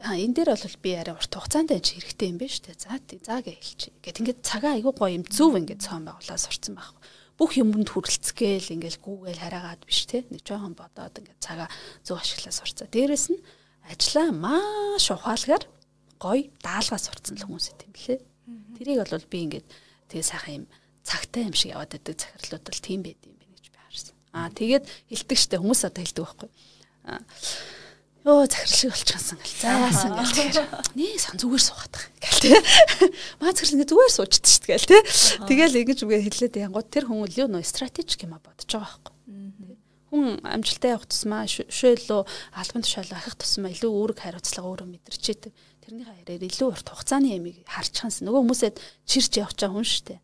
энэ дээр бол би арай урт хугацаанд ажиж хэрэгтэй юм байна шүү дээ. За за гэж хэлчих. Гэт ингээд цагаа айгүй гоё юм зөв ингээд цаан байгуулаад сурцсан байхгүй. Бүх юмд хүрэлцгээл ингээд гүүгээл хараагаад биш те. Нэг жоохон бодоод ингээд цагаа зөв ашиглаа сурцаа. Дээрэс нь ажлаа маш ухаалгаар гоё даалгаа сурцсан л хүмүүс юм лээ. Тэрийг бол би ингээд тэгээ сайхан юм цагтай юм шиг яваад байдаг захирлууд бол тийм байд юм байна гэж би харсан. Аа тэгээд хилдэг штэ хүмүүс одоо хилдэг байхгүй. Аа Йоо захирал шиг болчихсон гэл. Заасан тэгэхээр nee сан зүгээр суугаад байгаа гэл тий. Маа захирал ингээ зүгээр суучдаг шүү дээ гэл тий. Тэгэл ингэж үгээ хэлээд янгууд тэр хүн үл юу нөө стратегик юм а бодож байгаа байхгүй. Хүн амжилтаа явах тусмаа шөөлөө албан тушаалаа ахих тусмаа илүү үүрэг хариуцлага өөрөө мэдэрч идэг тэрний хайраар илүү урт хугацааны ямиг харчихсан. Нөгөө хүмүүсэд чирч явах чаа хүн штэ.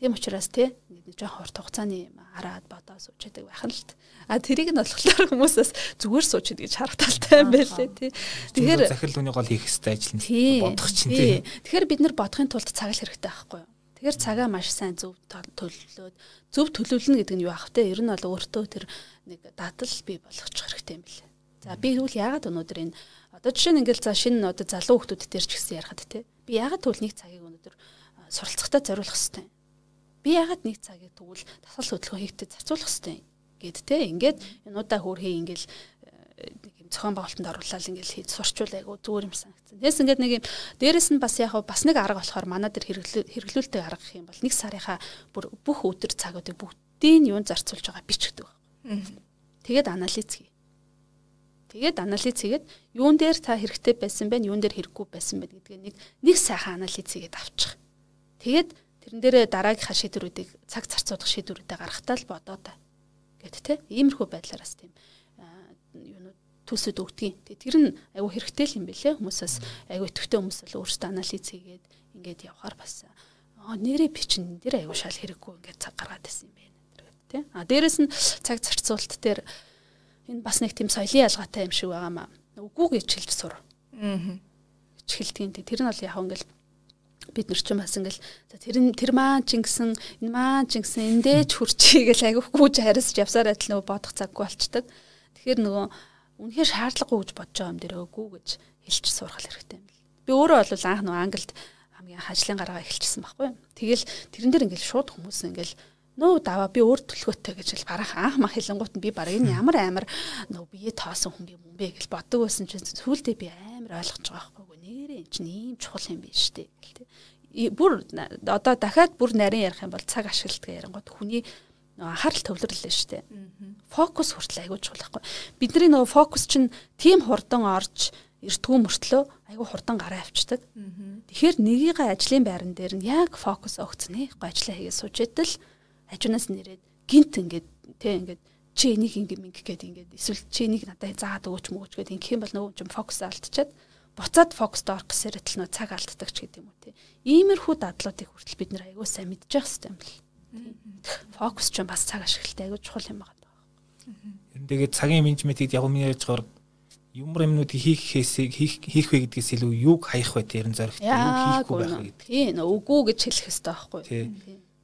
Тийм учраас тий нэг жоохон урт хугацааны юм хараад бодоо сууж байдаг байх нь л т. А тэрийг нь болохоор хүмүүсээс зүгээр сууж идэг гэж харагдaltaй юм байлээ тий. Тэгэхээр захирал үнийг гол хийх хэрэгтэй ажил нь бодох чинь тий. Тэгэхээр бид нар бодохын тулд цаг л хэрэгтэй байхгүй юу? Тэгэхээр цагаа маш сайн зөв төлөвлөөд зөв төлөвлөнө гэдэг нь юу ах вэ? Ер нь бол өөртөө тэр нэг дадал бий болгочих хэрэгтэй юм билээ. За би тэгвэл яагаад өнөөдөр энэ Одоо жишээ нь ингээл за шинэ одоо залуу хүмүүс дээр ч гэсэн ярихад тий. Би ягаад тэгвэл нэг цагийг өнөөдөр суралцахтаа зориулах хэвтэй. Би ягаад нэг цагийг тэгвэл тасгал хөдөлгөөн хийхдээ зарцуулах хэвтэй гэд тий. Ингээд энуудаа хөөрхий ингээл нэг юм зохион байгуулалтанд оруулаад ингээл хийж сурчвал айгу зүгээр юм санагдсан. Тэгээс ингээд нэг юм дээрэс нь бас яг бас нэг арга болохоор манай дээр хэрэглүүлдэг арга гэх юм бол нэг сарынхаа бүх өдөр цагуудыг бүгдийг юунд зарцуулж байгаа бичдэг. Тэгээд анализ хий. Тэгээд анализ хийгээд юун дээр та хэрэгтэй байсан бэ, юун дээр хэрэггүй байсан бэ гэдгээ нэг нэг сайхан анализ хийгээд авчих. Тэгээд тэрэн дээрээ дараагийнхаа шийдвэрүүдийг цаг зарцуулах шийдвэрүүдээ гаргахтаа л бодоо та. Гэт те. Иймэрхүү байдлаараас тийм юунууд төсөд өгдгийг. Тэгээд тэр нь айгүй хэрэгтэй л юм бэлээ. Хүмүүсээс айгүй өтөвтэй хүмүүс л өөрсдөө анализ хийгээд ингээд явхаар бас нэрээ бичин дээр айгүй шал хэрэггүй ингээд цаг гаргаад байсан юм байна. Тэ. А дээрэс нь цаг зарцуулалт дээр энэ бас нэг тийм соёлын ялгаатай юм шиг байгаамаа. Үгүй гэж хэлж сур. Аа. Хичгэлтгийн тэр нь бол яг ингээл бид нар ч юм бас ингээл тэр нь тэр маань ч ингэсэн энэ маань ч ингэсэн эндээ ч хүрчий гэл айгүйхгүй ч харьсаж явсаар адил нөгөө бодох цаггүй болчдөг. Тэгэхээр нөгөө үнэхээр шаардлагагүй гэж бодож байгаа юм дээр үгүй гэж хэлж сурах хэрэгтэй юм бэл. Би өөрөө бол анх нөгөө англид хамгийн хажлын гарагаа эхэлчихсэн байхгүй. Тэгэл тэрэн дээр ингээл шууд хүмүүс ингээл нөө даваа би өөр төлөвлөгөөтэй гэж л барах. Анх мах хэлэнгуут нь би баг энэ ямар амар нөө бие тоосон хүн юм бэ гэж боддог байсан чинь сүүлдээ би амар ойлгож байгаа байхгүй нэрээ эн чинь ийм чухал юм биш гэл тэ бүр одоо дахиад бүр нарийн ярих юм бол цаг ашигладаг ярингууд хүний анхаарал төвлөрлөө штэ фокус хүртэл айгүй чухал байхгүй. Бидний нөгөө фокус чинь тийм хурдан орж эртгүү мөртлөө айгүй хурдан гараа авчдаг. Тэгэхээр нэгийгээ ажлын байран дээр нь яг фокус өгцөн нэ ажлаа хийгээ сууж идэл хажуунаас нэрээд гинт ингээд тэ ингээд чи энийг ингэ минг гэдэг ингээд эсвэл чи энийг надад заагаад өгөөч мөгөөч гэдэг ингэх юм бол нөгөө юм фокус алдчихад буцаад фокуст орох гэсээр л нөө цаг алддаг ч гэдэг юм уу тий. Иймэрхүү дадлуудыг хүртэл бид нэр аягүй сайн мэдчих хэвээр юм бэл. Фокус ч бас цаг ашигладаг аягүй чухал юм байна. Ер нь тэгээд цагийн менежментийг яг миний ярьж байгаа юмр юмнуудыг хийх хийсийг хийх вэ гэдгээс илүү юуг хаях вэ тэр нь зоригтой юуг хийхгүй байх вэ гэдэг. Тий, үгүй гэж хэлэх хэрэгтэй байхгүй. Тий.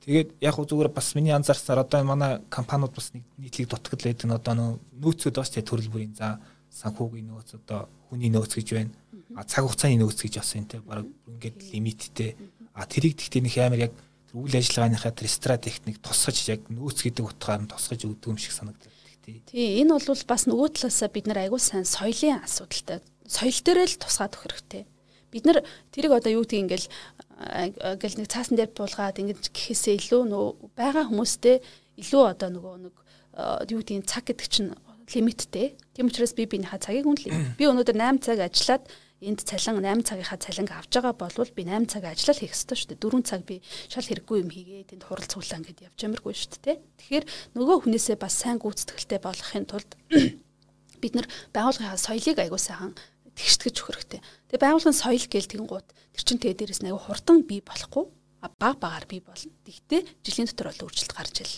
Тэгээд яг хөө зүгээр бас миний анзаарсаар одоо манай компаниуд бас нийтлэг дутгал байдаг нь одоо нөөцүүд бас тэгээ төрөл бүрийн за санхүүгийн нөөц одоо хүний нөөц гэж байна. А цаг хугацааны нөөц гэж бас энэ баг ингээд лимиттэй. А тэрийг тэгтээ нэг амар яг үйл ажиллагааныхаа тэр стратегт нэг тусгаж яг нөөц гэдэг утгаар нь тусгаж өгдөг юм шиг санагдав. Тий, энэ бол бас нөгөө талаасаа бид нар аягүй сайн соёлын асуудалтай. Соёл дээр л тусгаад өгөх хэрэгтэй. Бид нар тэрийг одоо юу гэдгийг ингээл ингээл нэг цаасан дээр буулгаад ингэж гэхээсээ илүү нөгөө байгаа хүмүүстэй илүү одоо нөгөө нэг юу гэдгийг цаг гэдэг чинь лимиттэй. Тийм учраас би биенийхээ цагийг үнэлээ. Би өнөөдөр 8 цаг ажиллаад энд цалин 8 цагийнхаа цалинг авч байгаа болвол би 8 цаг ажиллал хийх ёстой шүү дээ. 4 цаг би шал хэрэггүй юм хийгээ тэнд хурал цуглаа гэдээ явж амиргүй шүү дээ. Тэгэхээр нөгөө хүнээсээ бас сайн гүйцэтгэлтэй болохын тулд бид нар байгууллагын соёлыг сайхан тэгштгэж өгөх хэрэгтэй. Тэгээ байгууллагын соёл гээл тэгэнгუут тэр чин тэгээ дээрээс аягүй хурдан бий болохгүй баг багаар бий болно. Тэгтээ жилийн дотор бол өөрчлөлт гарч ил.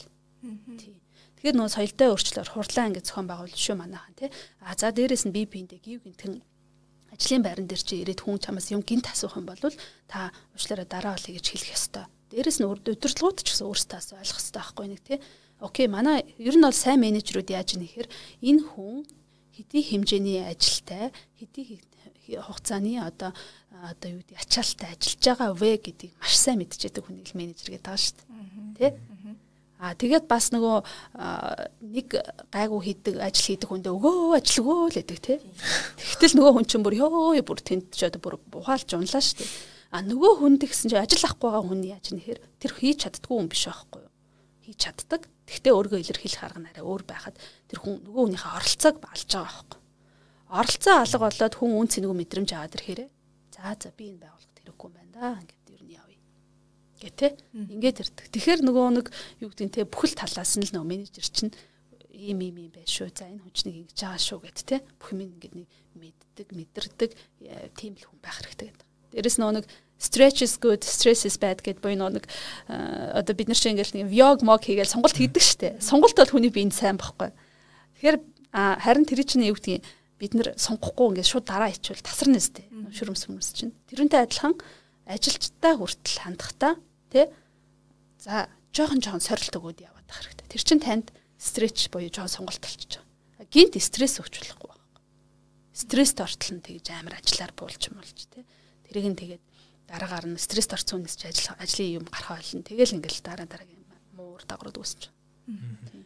Тий. Тэгэхээр нөгөө соёлтой өөрчлөлөөр хурдлаа ингэ зохион байгуул шүү манайхан тий. А за дээрээс нь бие биендээ гів гинтэн ажлын байран дээр чи ирээд хүн чамаас юм гинт асуух юм бол та уучлаарай дараа олъё гэж хэлэх ёстой. Дээрэс нь удирдлагууд ч гэсэн өөрсдөө ойлгох ёстой байхгүй нэг тий. Окей, манай ер нь бол сайн менежерүүд яаж нэхэр энэ хүн хэдий хэмжээний ажилтай, хэдий хугацааны одоо одоо юу гэдэг ачаалттай ажиллаж байгаа вэ гэдгийг маш сайн мэдчихэдэг хүнийг л менежер гэдэг байгаа шүү дээ. Тэ? Аа тэгээд бас нөгөө нэг гайгүй хийдэг ажил хийдэг хүндээ өгөө ажил өгөө л гэдэг тий. Тэгтэл нөгөө хүн чинь бүр ёо бүр тэнд ч одоо бүр ухаалж унлаа шүү дээ. А нөгөө хүнд гэсэн чинь ажил авахгүй байгаа хүн яаж нэхэр тэр хийж чаддгүй хүн биш байхгүй юу? Хийж чаддаг. Тэгтээ өөргөө илэрхийлэх арга нараа өөр байхад тэр хүн нөгөө хүнийхээ оролцоог алж байгаа байхгүй. Оролцоо алга болоод хүн үн цэнэгүй мэдрэмж аваад ирэхээрээ за за би энэ байгууллагт хэрэггүй юм байна да. Ингээд гэ тэ ингээд ирдэг. Тэгэхээр нөгөө нэг юу гэдэг те бүхэл талаас нь л нөгөө менежер чинь ийм ийм юм байш шүү. За энэ хүчнийг ингэж байгаа шүү гэд те бүх юм ингээд нэг мэддэг, мэдэрдэг э, тийм л хүн байх хэрэгтэй гэдэг. Дээрэс нэг stretch is good, stress is bad гэд буй нэг э, одоо бид нар чинь ингээл нэг vlog mog хийгээл сонголт хийдэг штэ. Сонголт бол хүний биенд сайн байхгүй. Тэгэхээр харин тэр чинь юу гэдгийг бид нар сонгохгүй ингээд шууд дараа ичвэл тасарна сте. Шүрмс хүмүүс чинь. Тэрнтэй адилхан ажилчтай хүртэл хандахтаа Тэ? За жоохон жоохон сорилт өгөөд яваад байх хэрэгтэй. Тэр чин танд стретч буюу жоохон сонголт болчихж байгаа. Гинт стресс өгч болохгүй байна. Стресст ортол нь тэгж амар ажиллаар буулж муулж тэ. Тэрийг нь тэгээд дараагаар нь стресст орсон хүнээс ч ажил ажлын юм гарах болно. Тэгэл ингээл дараа дараагийн муур дагрууд үүсч.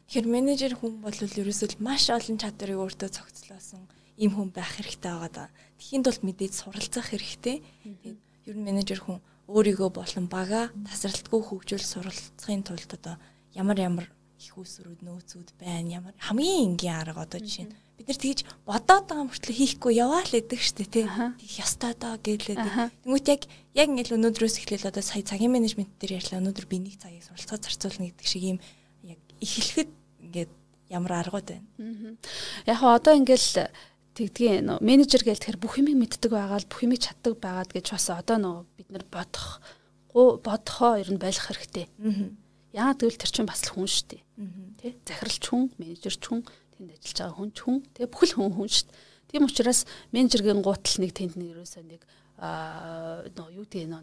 Тэгэхээр менежер хүн бол ерөөсөө маш олон чадварыг өөртөө цогцлоосон ийм хүн байх хэрэгтэй байгаа да. Тэхийн тулд мэдээж суралцах хэрэгтэй. Тэгээд ер нь менежер хүн өөрийгөө болон бага тасралтгүй хөгжүүл суралцахын тулд одоо ямар ямар их усрүүд нөөцүүд байна. Ямар хамгийн энгийн арга одоо жишээ нь бид нар тэгж бодоод байгаа мөртлөө хийхгүй яваа л гэдэг штэ тий. Тийх ёстой доо гэлээ Тэнгүүт яг яг ингээл өнөөдрөөс эхлээл одоо сая цагийн менежмент дээр ярьлаа. Өнөөдөр би нэг цагийг суралцаа зарцуулна гэдэг шиг юм яг эхлэхэд ингээд ямар аргууд байна? Яг одоо ингээл тэгдгийн нөө менежер гээл тэгэхээр бүх юмыг мэддэг байгаа л бүх юмыг чаддаг байгаад гэж бас одоо нөө бид нар бодох бодохоо ер нь байх хэрэгтэй. Яагаад гэвэл тэр чинь бас л хүн шүү дээ. Тэ? Захиралч хүн, менежерч хүн, тэнд ажиллаж байгаа хүн ч хүн, тэ бүхэл хүн хүн шүү дээ. Тийм учраас менежергийн гутал нэг тэнд нэг ерөөсөө нэг аа нөө юу гэдэг нөө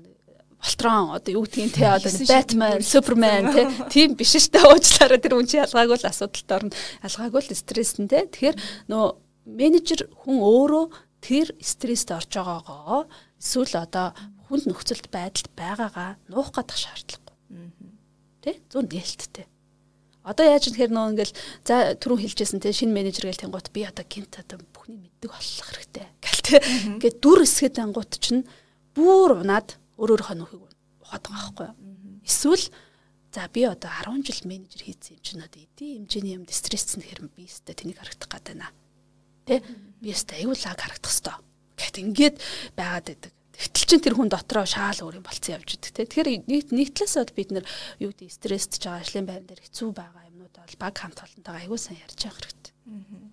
Волтрон одоо юу гэдгийг те одоо Batman, Superman те тийм биш штэ уучлаарай тэр хүн чи ялгаагүй л асуудалтай орно. Ялгаагүй л стрессэнтэй. Тэгэхээр нөө менежер хүн өөрөө тэр стресст орж байгаагаа эсвэл одоо хүнд нөхцөлд байдалд байгаагаа нуух гадах шаардлагагүй. Тэ? Зүүн нээлттэй. Одоо яаж тэгэхээр нөө ингээл за түрүүн хэлжсэн те шинэ менежер гээл тэнгуут би одоо гинт одоо бүхний мэддэг болох хэрэгтэй. Гэл те. Ингээд дүр эсгээд ангуут чинь бүр унаад өөр өөрийнхөө нөхөг ухаад байгаа байхгүй юу? Эсвэл за би одоо 10 жил менежер хийсэн юм чинь одоо эдийн хэмжээний юмд стрессцэн хэрэг би өстэй тэнийг харагдах гээд байна Тэ би өстэй аюулаг харагдах хэвээр. Гэт ингээд байгаад байдаг. Тэгтэл чин тэр хүн дотроо шаал өөр юм болцсон явж идэг те. Тэгэхээр нэг талаас бол бид нар юу гэдэг стрессд ч байгаа ажлын байран дээр хэцүү байгаа юмнууд бол баг хамт олонтойгоо аягүй сайн ярьж явах хэрэгтэй.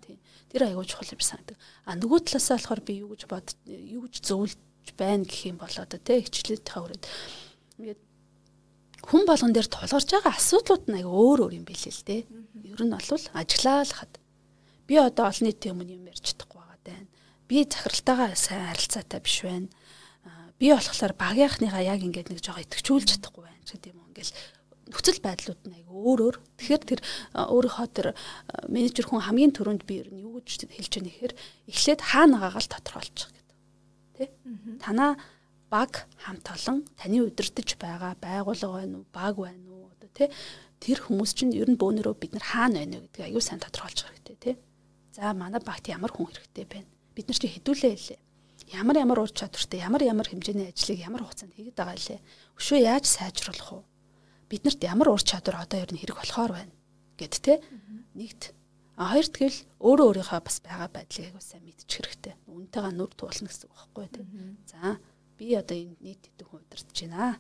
Тийм. Тэр аягүй чухал юм санагдав. А нөгөө талаас болохоор би юу гэж бод юу гэж зөвлөж байна гэх юм бол одоо те хичээлийнхаа хүрээд ингээд хүн болгон дээр тулгарч байгаа асуудлууд нь аягүй өөр өөр юм билээ л те. Ер нь бол ажиглаа л хад би одоо олон нийтийн өмнө юм ярьж чадахгүй байгаа даа. Би захиралтайгаа сайн харилцаатай биш байна. Би болохоор багийнхныгаа яг ингээд нэг жоо итгэжүүлж чадахгүй байна гэдэг юм ингээл нөхцөл байдлууд нь айгүй өөр өөр. Тэгэхээр тэр өөрийнхөө тэр менежер хүн хамгийн түрүүнд би ер нь юу гэж хэлж байгаа нэхэр эхлээд хаанагаага л тодорхойлчих гэдэг. Тэ? Танаа баг хамт олон таны удирдах байгаа байгууллага байна уу, баг байна уу одоо тэ тэр хүмүүс чинь ер нь бөөнөрөө бид нар хаана байна вэ гэдгийг аюу сайн тодорхойлж хэрэгтэй тий. За манай багт ямар хүн хэрэгтэй байна? Бид нар чи хэдүүлээ хэлээ. Ямар ямар ур чадвартай ямар ямар хэмжээний ажлыг ямар хугацаанд хийгээд байгаа лээ. Өшөө яаж сайжруулах вэ? Биднэрт ямар ур чадвар одоо ер нь хэрэг болохоор байна гэд те. Нэгт А хоёрт гэвэл өөрөө өөрийнхөө бас байгаа байдлыг айгуу сайн мэдчих хэрэгтэй. Үнтэйгээ нүр туулна гэсэн үг байхгүй тийм. За би одоо энэ нийт хэдэн хүн удирдах байна.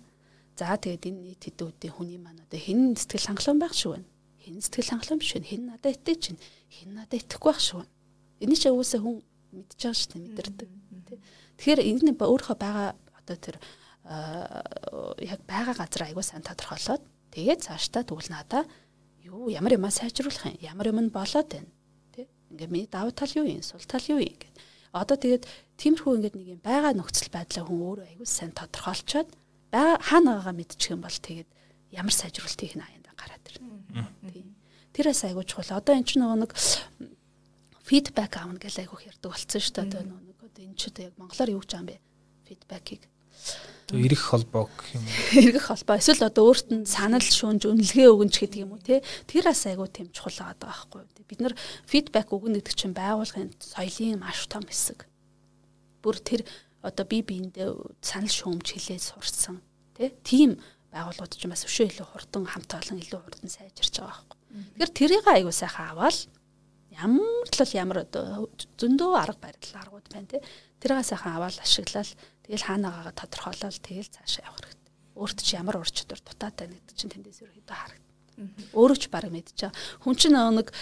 За тэгээд энэ нийт хэдэн үдийн хүний маань одоо хэн сэтгэл хангалуун байх шүү байна. Хэн сэтгэл хангалуун биш вэ? Хэн надад итгэж чинь? Хэн надад итгэхгүй байх шүү. Энийг ч өвөөсөө хүн мэдж байгаа шүү дээ мэдэрдэг. Тэгэхээр энэ өөрийнхөө байгаа одоо тэр яг байгаа газар айгуу сайн тодорхойлоод тэгээд цаашдаа тэгвэл надаа юу ямар юмаа сайжруулах юм? Ямар юм нь болоод байна? Тий ингээ миний давуу тал юу юм? Сул тал юу юм? Гэд одоо тэгээд тиймэрхүү ингээд нэг юм байгаа нөхцөл байдлаа хүн өөрөө аягүй сайн тодорхойлцоод байгаа хаанагаа мэдчих юм бол тэгээд ямар сайжруулалтыг н аянд гараад ирнэ. Тий тэрээс аягүй чухал одоо эн чинь нөгөө нэг фидбек аавна гэж аягүй ярьдаг болсон шүү дээ одоо нөгөө одоо эн чинь яг монголоор юу гэж юм бэ фидбекийг эрэх холбоо гэх юм. Эрэх холбоо эсвэл одоо өөрт нь санал шүүнж үнэлгээ өгнч гэдэг юм уу те. Тэр бас айгүй тийм чухал байгаа байхгүй юу. Бид нар фидбек өгнө гэдэг чинь байгууллагын соёлын маш том хэсэг. Бүр тэр одоо би биендээ санал шүүмж хэлээд сурсан те. Тим байгууллагууд ч бас өшөө илүү хурдан хамт олон илүү хурдан сайжирч байгаа байхгүй. Тэгэхээр тэрийг айгүй сайхан аваад ямар ч л ямар одоо зөндөө арга барил аргууд байна те. Тэрийг сайхан аваад ашиглаад Тэгэл хаанагаа тодорхойлол тэгэл цаашаа явах хэрэгтэй. Өөрт чи ямар ур чадвар дутаатай гэдэг чинь тэндээс ерөөхдөө харагдана. Өөрөө ч баг мэдчихэе. Хүн чинь нэг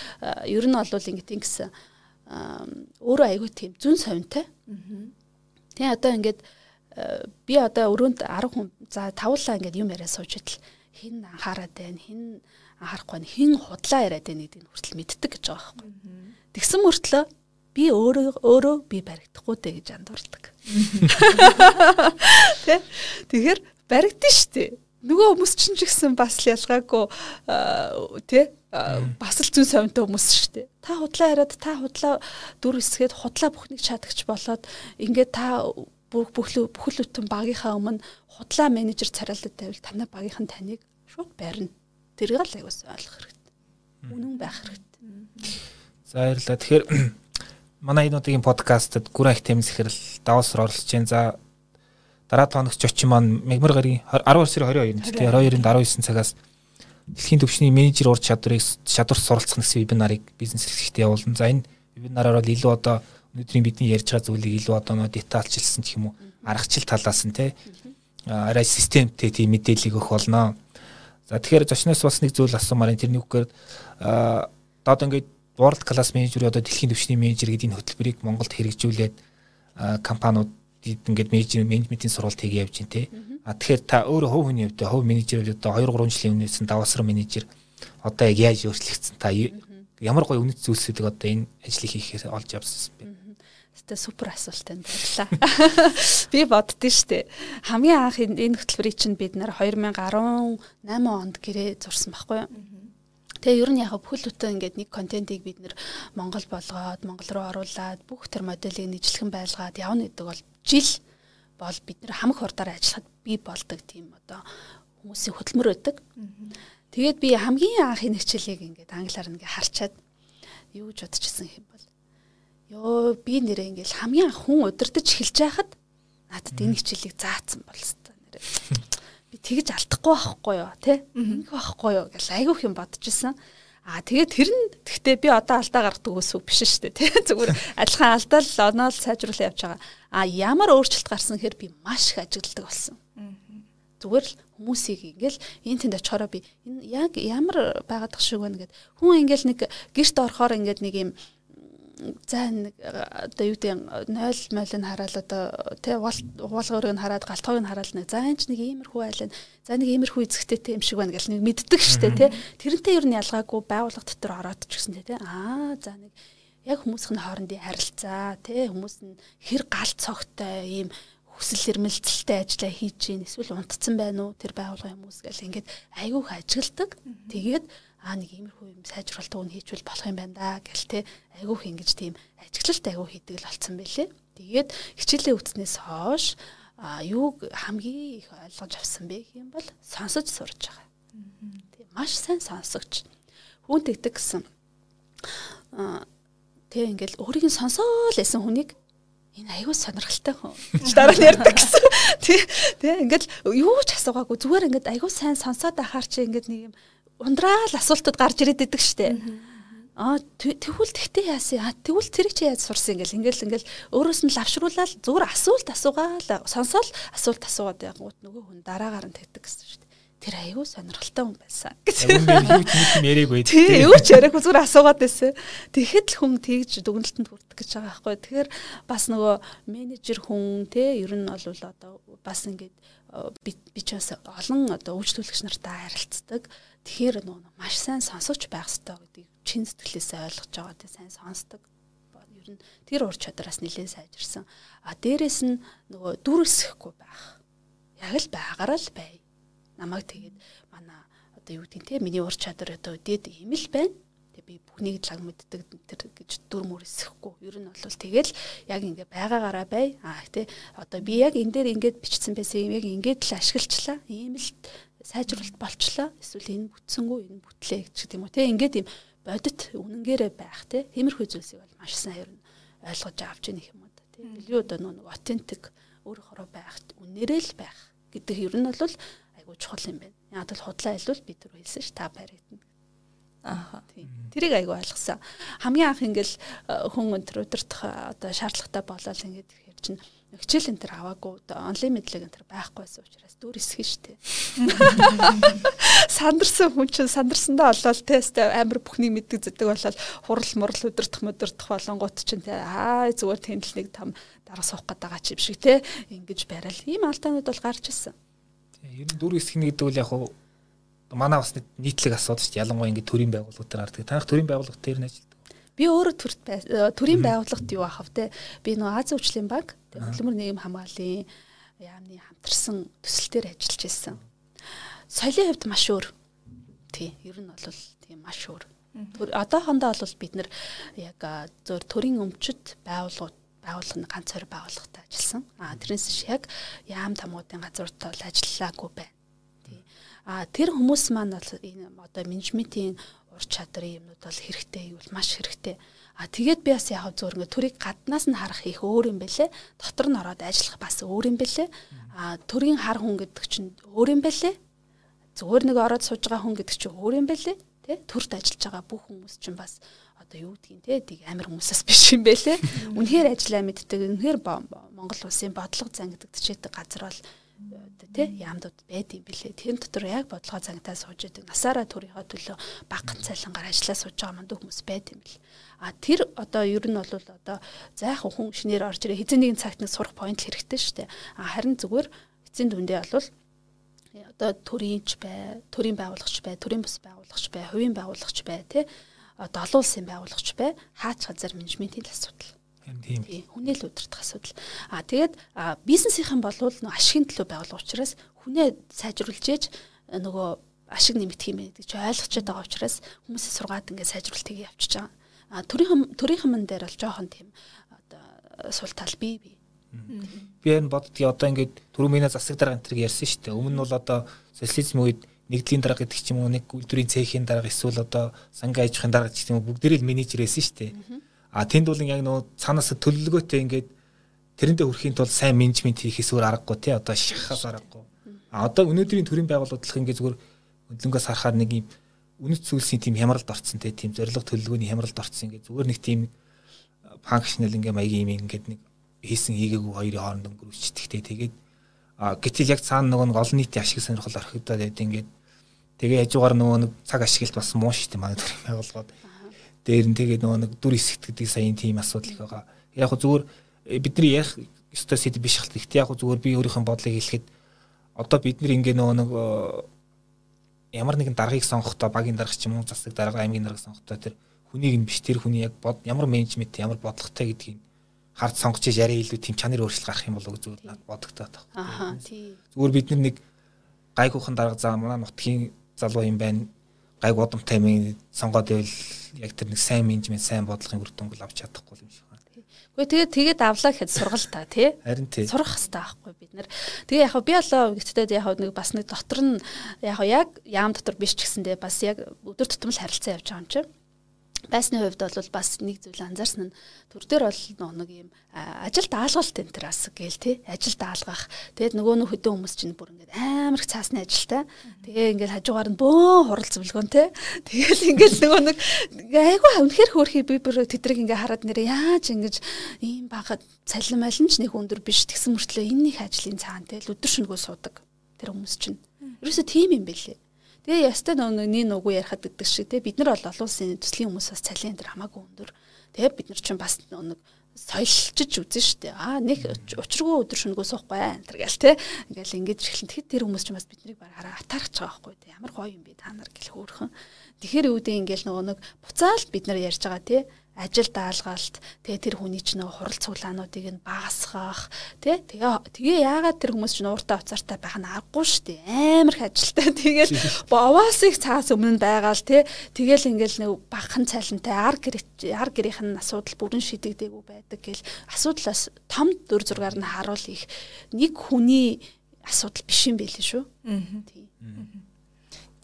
ер нь бол ингэ тийгсэн өөрөө айгүй тийм зүн совинтай. Тэгээ одоо ингээд би одоо өрөөнд 10 хүн за тавлаа ингээд юм яриа сууж идэл хин анхаарад байна хин анхаарахгүй хин худлаа яриад байна гэдгийг хүртэл мэддэг гэж байгаа байхгүй. Тэгсэн мөртлөө би өөрөө өөрөө би баригдахгүй дээ гэж андуурдаг. Тэ? Тэгэхээр баригдсан шүү дээ. Нөгөө хүмүүс чинь ч гэсэн бас л ялгаагүй тэ бас л зүүн совинтой хүмүүс шүү дээ. Та худлаа яриад та худлаа дүр эсгээд худлаа бүхнийг чадагч болоод ингээд та бүх бүхэл бүхэл бүтэн багийнхаа өмнө худлаа менежер царайлтад тавил танай багийнхан таныг шууд барина. Тэрийг л аягуулсан ойлгох хэрэгтэй. Үнэн байх хэрэгтэй. За баярлалаа. Тэгэхээр манай энэ удаагийн подкастт гүрэн их тэмс ихэрл даваасар оролцож байна. За дараа тоногч очин маань мегмар гарын 12 сарын 22-нд тийм 22-нд 19 цагаас дэлхийн төвчний менежер ур чадварыг чадвар суралцах гэсэн вебинарыг бизнес хэлхэгт явуулна. За энэ вебинараар бол илүү одоо өнөөдрийн бидний ярьж байгаа зүйлийг илүү одоо нөө детальчилсан гэх юм уу аргачлал талаас нь те арай системтэй тийм мэдээллийг өгөх болно. За тэгэхээр зочноос бас нэг зүйл асуумаар тэрний үгээр одоо ингээд World Class Manager одоо дэлхийн түвшний менежер гэдэг энэ хөтөлбөрийг Монголд хэрэгжүүлээд компаниуд ингээд менежер менежментийн сургалт хийгээ явж байна те. А тэгэхээр та өөрөө хувь хүний хувьд хувь менежер одоо 2 3 жилийн өмнөөс нь даваасрал менежер одоо яг яаж өөрчлөгдсөн та ямар гоё үнэт зүйлсүүдийг одоо энэ ажлыг хийхээр олж авсан бэ? Тэ супер асуулт энэ баярлаа. Би боддөө штэ. Хамгийн анх энэ хөтөлбөрийг чинь бид нэр 2018 онд гэрээ зурсан байхгүй юу? Тэгээ ер нь яг бүхэл бүтэн ингээд нэг контентийг бид нэр Монгол болгоод Монгол руу оруулаад бүх тэр моделийг нэвчлэгэн байлгаад явна гэдэг бол жил бол бид нэр хамаг хурдаар ажиллахад би болдог тийм одоо хүмүүсийн хөтөлмөр байдаг. Тэгээд би хамгийн анхны хичээлийг ингээд англиар ингээд харчаад юу гэж бодчихсон юм ёо би нэрээ ингээд хамгийн анх хүн удирдах эхэлж байхад надад энэ хичээлийг заацсан болстой нэрээ би тэгж алдахгүй байхгүй юу те ингэх байхгүй юу гэж айгүйх юм бодчихсон. Аа тэгээд тэр нь тэгтээ би одоо алдаа гаргадаг ус биш шүү дээ тий зүгээр адилхан алдаал оноол сайжруулах явж байгаа. Аа ямар өөрчлөлт гарсан хэр би маш их ажигладаг болсон. Зүгээр л хүмүүсийг ингээл энэ тэнд очихороо би энэ яг ямар байгаад тах шиг байна гэд хүн ингээл нэг гэрт орохоор ингээд нэг юм за нэг одоо юу гэдэг 0 молыг хараад одоо тий уулгыг нь хараад галтхойг нь хараад нэг за энэ ч нэг иймэрхүү айлын за нэг иймэрхүү эзэгтэй юм шиг байна гэл нэг мэддэг штэ тий тэрнтэй ер нь ялгаагүй байгууллага дотор ороод ч гэсэн тий аа за нэг яг хүмүүсийн хоорондын харилцаа тий хүмүүс нь хэр гал цогтой ийм хүсэл эрмэлзэлтэй ажиллаа хийж гин эсвэл унтцсан байна уу тэр байгууллагын хүмүүс гэл ингээд айгүйх ажилтдаг тэгээд аа нэг иймэрхүү юм сайжруулалтыг нь хийчихвэл болох юм байна да гэл те айгүйх ингэж тийм ажиглалт айгүй хийдэг л болсон байлээ. Тэгээд хичээлээ үтснээс хойш а юуг хамгийн их ойлгож авсан бэ гэх юм бол сонсож сурж байгаа. Тийм маш сайн сонсогч. Хүн тэгдэг гэсэн. А тэг ингээл өөрийг нь сонсоол байсан хүнийг энэ аюу сонирхолтой хүн дараа нь ярьдаг гэсэн. Тий. Тий ингээд юу ч асуугаагүй зүгээр ингээд аюу сайн сонсоод ахаар чи ингээд нэг юм ундраал асуултууд гарч ирээд идэг штэ. Аа тэгвэл тэгтээ яасан? Аа тэгвэл тэр чи яаж сурсан ингээл ингээл ингээл өөрөөс нь лавшруулаад зүгээр асуулт асуугаал сонсоол асуулт асуугаад явгууд нөгөө хүн дараагаар нь тэгдэг гэсэн шүү дээ. Тэр аюу сонирхолтой хүн байсан гэсэн. Юм яриаггүй. Тий, юу ч яриаггүй зүгээр асуугаад байсан. Тэгэхэд л хүн тэгж дүгнэлтэнд хүрдэг гэж байгаа байхгүй. Тэгэхээр бас нөгөө менежер хүн те ер нь бол одоо бас ингээд би ч бас олон одоо үйлчлүүлэгч нартай харилцдаг. Тэгэхээр нөгөө маш сайн сонсож байх хэрэгтэй гэдгийг чин сэтгэлээсээ ойлгож байгаа те сайн сонсдог. Ер нь тэр ур чадраас нэлээд сайжирсан. А дээрэс нь нөгөө дүрсэхгүй байх. Яг л байгаараа л бай. Намайг тэгээд манай одоо юу гэдэг те миний ур чадвар одоо дээд юм л байна. Тэг би бүхнийг лаг мэддэг тэр гэж дүр мөр эсэхгүй. Ер нь бол тэгэл яг ингээ байгаагаараа бай. А те одоо би яг энэ дээр ингээд бичсэн байсан юм яг ингээд л ашиглачлаа. Ийм л сайжруулалт болчлоо. Эсвэл энэ бүтсэнгүү энэ бүтлээ гэж юм уу те ингээд юм бодит үнэнгээрээ байх тий тиймэрхүү зүйлсийг бол маш сайн ер нь ойлгож авч яах юм да тий илүү одоо нэг аутентик өөрөөрөө байх үнээрээ л байх гэдэг ер нь бол айгуу чухал юм байна яг л худлаа илүүл би түр хэлсэн ш та баригдана Аа. Тэрийг айгу ойлгосон. Хамгийн анх ингээл э, хүн өнтер өдөртөх одоо шаардлагатай болоод ингээд хэрэг чинь хичээл энэ төр аваагүй онлимидлэг энэ төр байхгүйсэн учраас дүр эсгэн штэ. Сандарсан хүн чинь сандарсандаа олоод тест амар бүхнийг мэддэг зэдэг болоод хурал мурал өдөртөх мөдөртөх болонгууд чинь те аа зүгээр тэндл нэг там дараа суух гэдэг байгаа ч юм шиг те ингэж барайл. Ийм алдаанууд бол гарч ирсэн. Ер нь дүр эсгэн гэдэг бол яг хуу манай бас нийтлэг асуудал шүү дээ. Ялангуяа ингэ төрийн байгууллагууд төр гардаг. Танах төрийн байгууллага дээр нь ажилладаг. Би өөрөө төрт төрийн байгууллагт юу ахав те. Би нөгөө Азийн хөгжлийн банк хөдөлмөр нийгэм хамгааллын яамны хамтарсан төсөл дээр ажиллаж байсан. Соёлын хувьд маш өөр. Тий, ер нь бол тийм маш өөр. Одоохондоо бол бид нэр яг зөөр төрийн өмчөд байгууллагууд байгууллагын ганц хоёр байгууллагатай ажилласан. А тэрнээс яг яам тамуудын газруудтай бол ажиллаагүй байна. Тий. А тэр хүмүүс маань бол энэ одоо менежментийн ур чадрын юмнууд бол хэрэгтэй юу маш хэрэгтэй. А тэгээд би бас яг зөвөр ингээ төрийг гаднаас нь харах их өөр юм бэлээ. Дотор нь ороод ажиллах бас өөр юм бэлээ. А төрийн хар хүн гэдэг чинь өөр юм бэлээ. Зүгээр нэг ороод сууж байгаа хүн гэдэг чинь өөр юм бэлээ. Тэ төрт ажиллаж байгаа бүх хүмүүс чинь бас одоо юу гэдгийг те тийг амир хүмүүсээс биш юм бэлээ. Үнэхээр ажиллаа мэддэг. Үнэхээр Монгол улсын бодлого зан гэдэг чийдэг газар бол тий яамдууд байд юм билээ. Тэр дотор яг бодлого цангатаа сууж идэг. Насаараа төрийнхөө төлөө багхан цайлангаар ажиллаа сууж байгаа манд хүмүүс байд юм бил. А тэр одоо ер нь бол одоо зайхан хүн шинээр орж ирээ хэзээ нэгэн цагт нэг сурах point хэрэгтэй шүү дээ. А харин зүгээр эцсийн дүндээ бол одоо төрийнч бай, төрийн байгууллагч бай, төрийн бус байгууллагч бай, хувийн байгууллагч бай тий улсын байгууллагч бай, хаач газар менежментийн асуудал Тийм. Хүнээ л удирдах асуудал. Аа тэгээд бизнесийнхэн болвол нөгөө ашигын төлөө байгуулга учраас хүнээ сайжруулж ээж нөгөө ашиг нэмэгдэх юм гэдэг чи ойлгочод байгаа учраас хүмүүсээ сургаад ингээд сайжруултыг явчихж байгаа. А төрийн төрийнхэн мэн дээр бол жоохон тийм одоо сул тал бий бий. Би энэ боддгийг одоо ингээд түрүү миний засаг дарга энэ ярьсан шүү дээ. Өмнө нь бол одоо социализм үед нэгдлийн дарга гэдэг ч юм уу нэг үйлдвэрийн цехийн дарга эсвэл одоо сангийн аж ахуйн дарга гэх юм уу бүгдээрээ л менежер байсан шүү дээ. А тэнд бол яг нөгөө цаанаас төлөвлөгөөтэй ингээд тэрэндээ хүрэхийн тулд сайн менежмент хийх эсвэл аргагүй тий одоо шахахаас аргагүй. А одоо өнөөдрийн төрийн байгууллагуудлах ингээд зүгээр хөдөлгөөс харахаар нэг юм үнэт зүйлсийн тийм хямралд орцсон тий тийм зориг төлөвлөгөөний хямралд орцсон ингээд зүгээр нэг тийм функшнл ингээ маягийн юм ингээд нэг хийсэн хийгээгүй хоёрын хооронд өнгөрүүлчихтэй тэгээд гэтэл яг цаана нөгөө олон нийтийн ашиг сонирхол орхигдоод байд ингээд тэгээ хажуугаар нөгөө нэг цаг ашиглалт бас муу шүү дээ манай төрийн байгууллагууд дээр нь тэгээд нөгөө нэг дүр хэсэгт гэдэг сайн тийм асуудал их байгаа. Яг хөө зүгээр э, бидний ярих ёстой сэдв биш хэл. Гэхдээ яг хөө зүгээр би өөрийнхөө бодлыг хэлэхэд одоо бид нэр ингээ нөгөө нэг э, ямар нэгэн даргаыг сонгохдоо багийн дарга ч юм уу засаг дарга аймгийн дарга сонгохдоо тэр хүнийг нь биш тэр хүний яг ямар менежмент ямар бодлоготой гэдгийг хард сонгож яриа илүү тийм чанар өөрчлөлт гарах юм болоо зүгээр надад бодогдоод байна. Аа тий. Зүгээр бид нар нэг гайгүйхан дарга заа манай нутгийн залуу юм байна гайг удамтай минь сонгоод байвал яг тэр нэг сайн менежмент сайн бодлогын үр дүнг авч чадахгүй юм шиг байна. Гэхдээ тэгээд тэгээд авлаа гэхэд сургал та тий. Харин тий. Сурах хэрэгтэй байхгүй бид нар. Тэгээ яг би болоо гэхдээ яг нэг бас нэг дотор нь яг яг яам дотор биш ч гэсэндээ бас яг өдөр тутам л харилцаа явж байгаа юм чи. Байсны хувьд бол бас нэг зүйл анзаарсан нь төр дээр бол нэг юм ажил даалгалт энэ төр бас гээл тий ажил даалгах. Тэгээд нөгөө нөх хөдөө хүмүүс чинь бүр ингээд амар их цаасны ажилтай. Тэгээ ингээд хажуугаар нь бөөн хурал зөвлгөн тий тэгэл ингээд нөгөө нэг айгүй үнэхэр хөөрхий би бүр тэдрийг ингээд хараад нэрээ яаж ингэж ийм багад цалин малин ч нэг өндөр биш тэгсэн мөртлөө энэ их ажлын цаана тий өдөр шөнөгөө суудаг тэр хүмүүс чинь. Ерөөсө тийм юм бэлээ Тэгээ ястай нэг нэг нүгүү ярихад гэдэг шиг те бид нар бол олон улсын төслийн хүмүүсээс цалин энэ хамаагүй өндөр. Тэгээ бид нар чинь бас нэг соёлчиж үзэн штэ. Аа нэг учиргүй өдөр шөнөгөө суухгүй энэ төр гэл те. Ингээл ингэж эхлэн тэгэхэд тэр хүмүүс чинь бас биднийг баг хараа атаарч байгаа байхгүй те. Ямар гоё юм бэ та нар гэл хөөрхөн. Тэгэхээр үүдээ ингээл нөгөө нэг буцаал бид нар ярьж байгаа те ажил даалгалт тэгээ тэр хүний ч нөө хурал цуглаануудыг нь багасгах тий тэгээ тэгээ яагаад тэр хүмүүс ч нууртаа уцаартай байх нь аргагүй шүү дээ. Амар их ажилтай. Тэгэл бовоос их цаас өмнө байгаа л тий тэгэл ингээл нэг багхан цалинтай ар гэр гэрийнх нь асуудал бүрэн шийдэгдээгүй байдаг гэл асуудлаас том дүр зургаар нь харуул их нэг хүний асуудал биш юм байл шүү. Тий.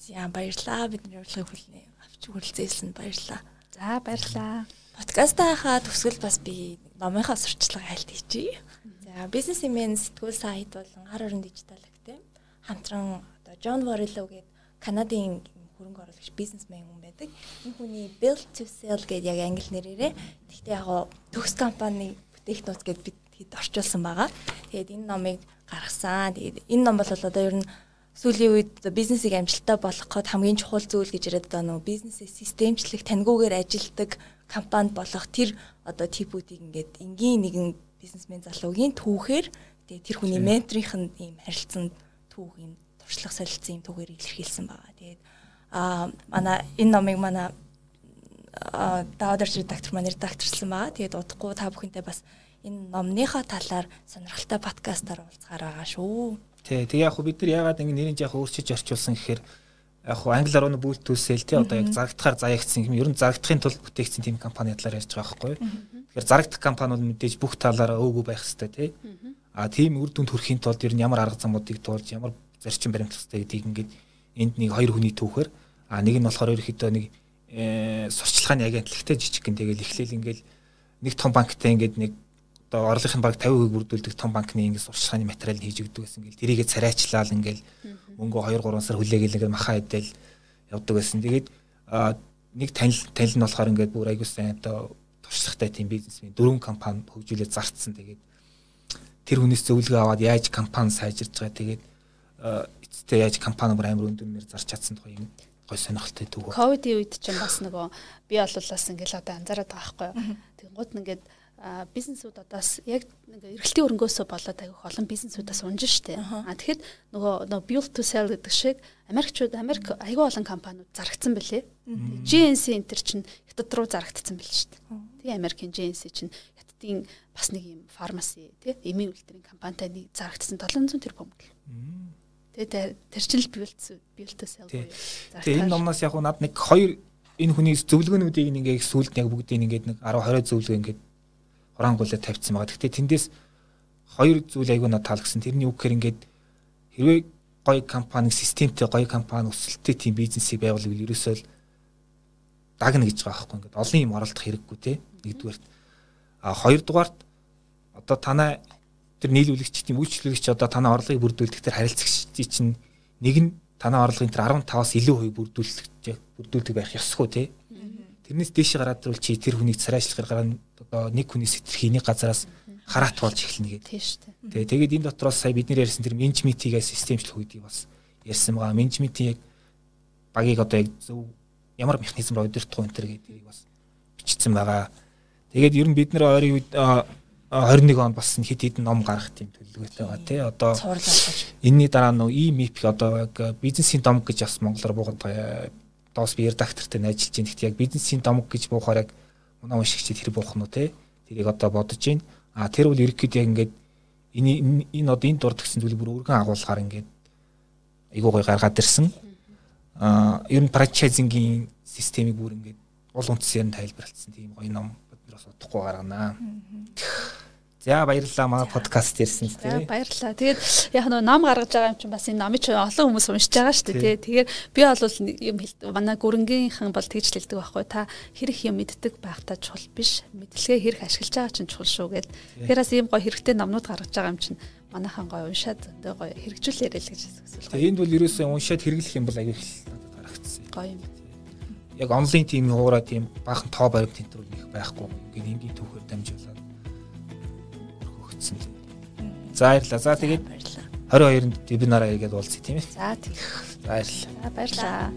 За баярлаа. Бидний урилгыг хүлнэ авч хүрэлцээсэн баярлаа. За баярлаа Подкастаа хаа төгсгөл бас би номынхаа сурчлага хайлт хийчихье. За бизнес имэн сэтгүүл сайт болон гар орон дижитал гэх хамтран одоо Джон Ворило гээд Канадын хөрөнгө оруулагч бизнесмен хүн байдаг. Энэ хүний Build to Sell гэдэг яг англи нэрээрээ тэгтээ яг төгс компани бүтээгтнүүд гээд бид хэд орчуулсан байгаа. Тэгээд энэ номыг гаргасан. Тэгээд энэ ном бол одоо ер нь сүүлийн үед бизнесийг амжилттай болгоход хамгийн чухал зүйл гэж яриад байгаа нөө бизнесээ системчлэх, таньгуугаар ажилдаг компанид болох тэр одоо типүүдийг ингээд энгийн нэгэн бизнесмен залуугийн түүхээр тэгээ тэр хүний менторийнх нь ийм харилцаанд түүх юм туршлага солилцсон юм түүхээр илэрхийлсэн байгаа. Тэгээд аа манай энэ номыг манай даадэрч редактор маань редакторлсан байгаа. Тэгээд удахгүй та бүхэнтэй бас энэ номныхаа талаар сонирхолтой подкастаар уулзгаар байгаа шүү. Тий, тэгээ яг бид нар яагаад ингэ нэрийг яг өөрчилж орчуулсан гэхээр яг хуу англиар өнө бүлтүүлсэл тий одоо яг зарагдахаар заягдсан юм. Ер нь зарагдахын тулд бүтээгдсэн тийм компани талаар ярьж байгаа байхгүй? Тэгэхээр зарагдах компаниуд мэдээж бүх талаараа өөгүй байх хэрэгтэй тий. А тийм үр дүнд хүрэхийн тулд ер нь ямар арга замуудыг туулж ямар зарчим баримтлах хэрэгтэй гэдгийг ингээд энд нэг хоёр хүний түүхээр а нэг нь болохоор ерөөхдөө нэг э, сурчлагын агентлагтай жижиг гэн тэгэл эхлээл ингээд нэг том банктай ингээд нэг одоо орлогын баг 50% бүрдүүлдэг том банкны ингээд сурчлагын материал хийж өгдөг гэсэн ингээд тэрийгэ царайчлал ингээд мөнгө 2 3 сар хүлээгээл ингээд маха хэдэл явдаг байсан. Тэгээд нэг танил танил нь болохоор ингээд бүр аягүй сайн одоо туршлагатай тийм бизнесмен дөрвөн компани хөгжүүлээд зарцсан. Тэгээд тэр хүнээс зөвлөгөө аваад яаж компани сайжирж байгаа. Тэгээд эцэстээ яаж компани бүр амар өндөрнөр зарч чадсан тухай юм гой сонирхолтой түүх. Ковидын үед чинь бас нөгөө би олуулаас ингээл одоо анзаараад байгаа байхгүй юу. Тэгэнгუთ нь ингээд бизнесүүд одоос яг нэг эргэлтийн өрөнгөөсөө болоод айгүйх олон бизнесүүдээс унж штэ. А тэгэхэд нөгөө нөгөө build to sell гэдэг шиг Америкчууд Америк айгүй олон компаниуд зарагдсан бэлээ. GNC энтер чинь хятад руу зарагдсан бэл штэ. Тэгээ Америкийн GNC чинь хятадын бас нэг юм фармаси тий эмийн үйлдвэрийн компанитай нэг зарагдсан 700 тэрбум гэл. Тэгээ тэр чинь build build to sell буюу. Тэгээ энэ номноос яг над нэг хоёр энэ хүний зөвлөгөөнүүдийг ингээ сүүлд яг бүгдийг ингээд нэг 10 20 зөвлөгөө ингээд хураангуулаад тавьчихсан байгаа. Гэхдээ тэндээс хоёр зүйл айгүй надад таалагдсан. Тэрний үг гэхээр ингээд хэрвээ гоё компани системтэй гоё компани өсөлттэй тийм бизнесийг байгуулвал ерөөсөө л дагна гэж байгаа байхгүй ингээд олон юм оролдох хэрэггүй те нэгдүгээрт а хоёрдугаарт одоо танай тэр нийлүүлэгч тийм үйлчлүүлэгч одоо танай орлогыг бүрдүүлдэг тэр харилцагчдын чинь нэг нь танай орлогын тэр 15-аас илүү хувь бүрдүүлдэг бүрдүүлдэг байх ёсгүй те тэрнээс дээш гараад ирвэл чи тэр хүнийг царайшлахаар гараа одоо нэг хүний сэтгэх энийг газараас хараат болж эхэлнэ гэдэг. Тийм шүү дээ. Тэгээд энэ дотроос сая бид нэр ярьсан тэр менежментийгээ системчлэх үедийг бас ярьсан байгаа. Менежментийн яг багийг одоо яг зөв ямар механизмаар удирдах вэ гэдгийг бас бичсэн байгаа. Тэгээд ер нь бид нэр ойрын үед 21 онд бас хэд хэдэн ном гаргах тийм төлөвлөгөөтэй байгаа тий. Одоо энэний дараа нөө e-map одоо яг бизнесийн домог гэж бас монголоор буугаад. Доос би редактортай ажиллаж байна. Гэхдээ яг бизнесийн домог гэж буухаар яг манай уншигчид тэр буух нь те тэрийг одоо бодож байна. А тэр бол ерөөхдөө яг ингээд энэ энэ одоо энэ дурд гэсэн зүйлийг бүр өргөн агуулгаар ингээд айгуу гой гаргаад ирсэн. А ер нь франчайзингийн системийг бүр ингээд уул үндэсээр нь тайлбарлалцсан тийм гоё ном бид нар бас удахгүй гарганаа. За баярлалаа манай подкаст ирсэн тийм. За баярлалаа. Тэгээд яг нөө ном гаргаж байгаа юм чинь бас энэ номыг олон хүмүүс уншиж байгаа шүү дээ тий. Тэгэхээр би бол юм манай гүрэнгийнхэн бол тэгж хэлдэг байхгүй та хэрэг юм мэддэг байхдаа чухал биш. Мэдлэгээ хэрэг ашиглаж байгаа чинь чухал шүү гэд. Тэгэхээр бас ийм гоё хэрэгтэй номнууд гаргаж байгаа юм чинь манайхан гоё уншаад зөндөө гоё хэрэгжүүл яриа л гэж асуусан. Тэгээ энд бол ерөөсөө уншаад хэрэглэх юм бол аягүй их гарагдсан. Гоё юм. Яг онлайн тим хуураа тийм баахан тоо баримт тэнтрүүл их байхгүй. Ингээд энгийн түүхээр дамжуулаад өгсөн. За баярлалаа. За тэгээд 22-нд вебинараа хийгээд уулзъя тийм ээ. За тийм. За баярлалаа. За баярлалаа.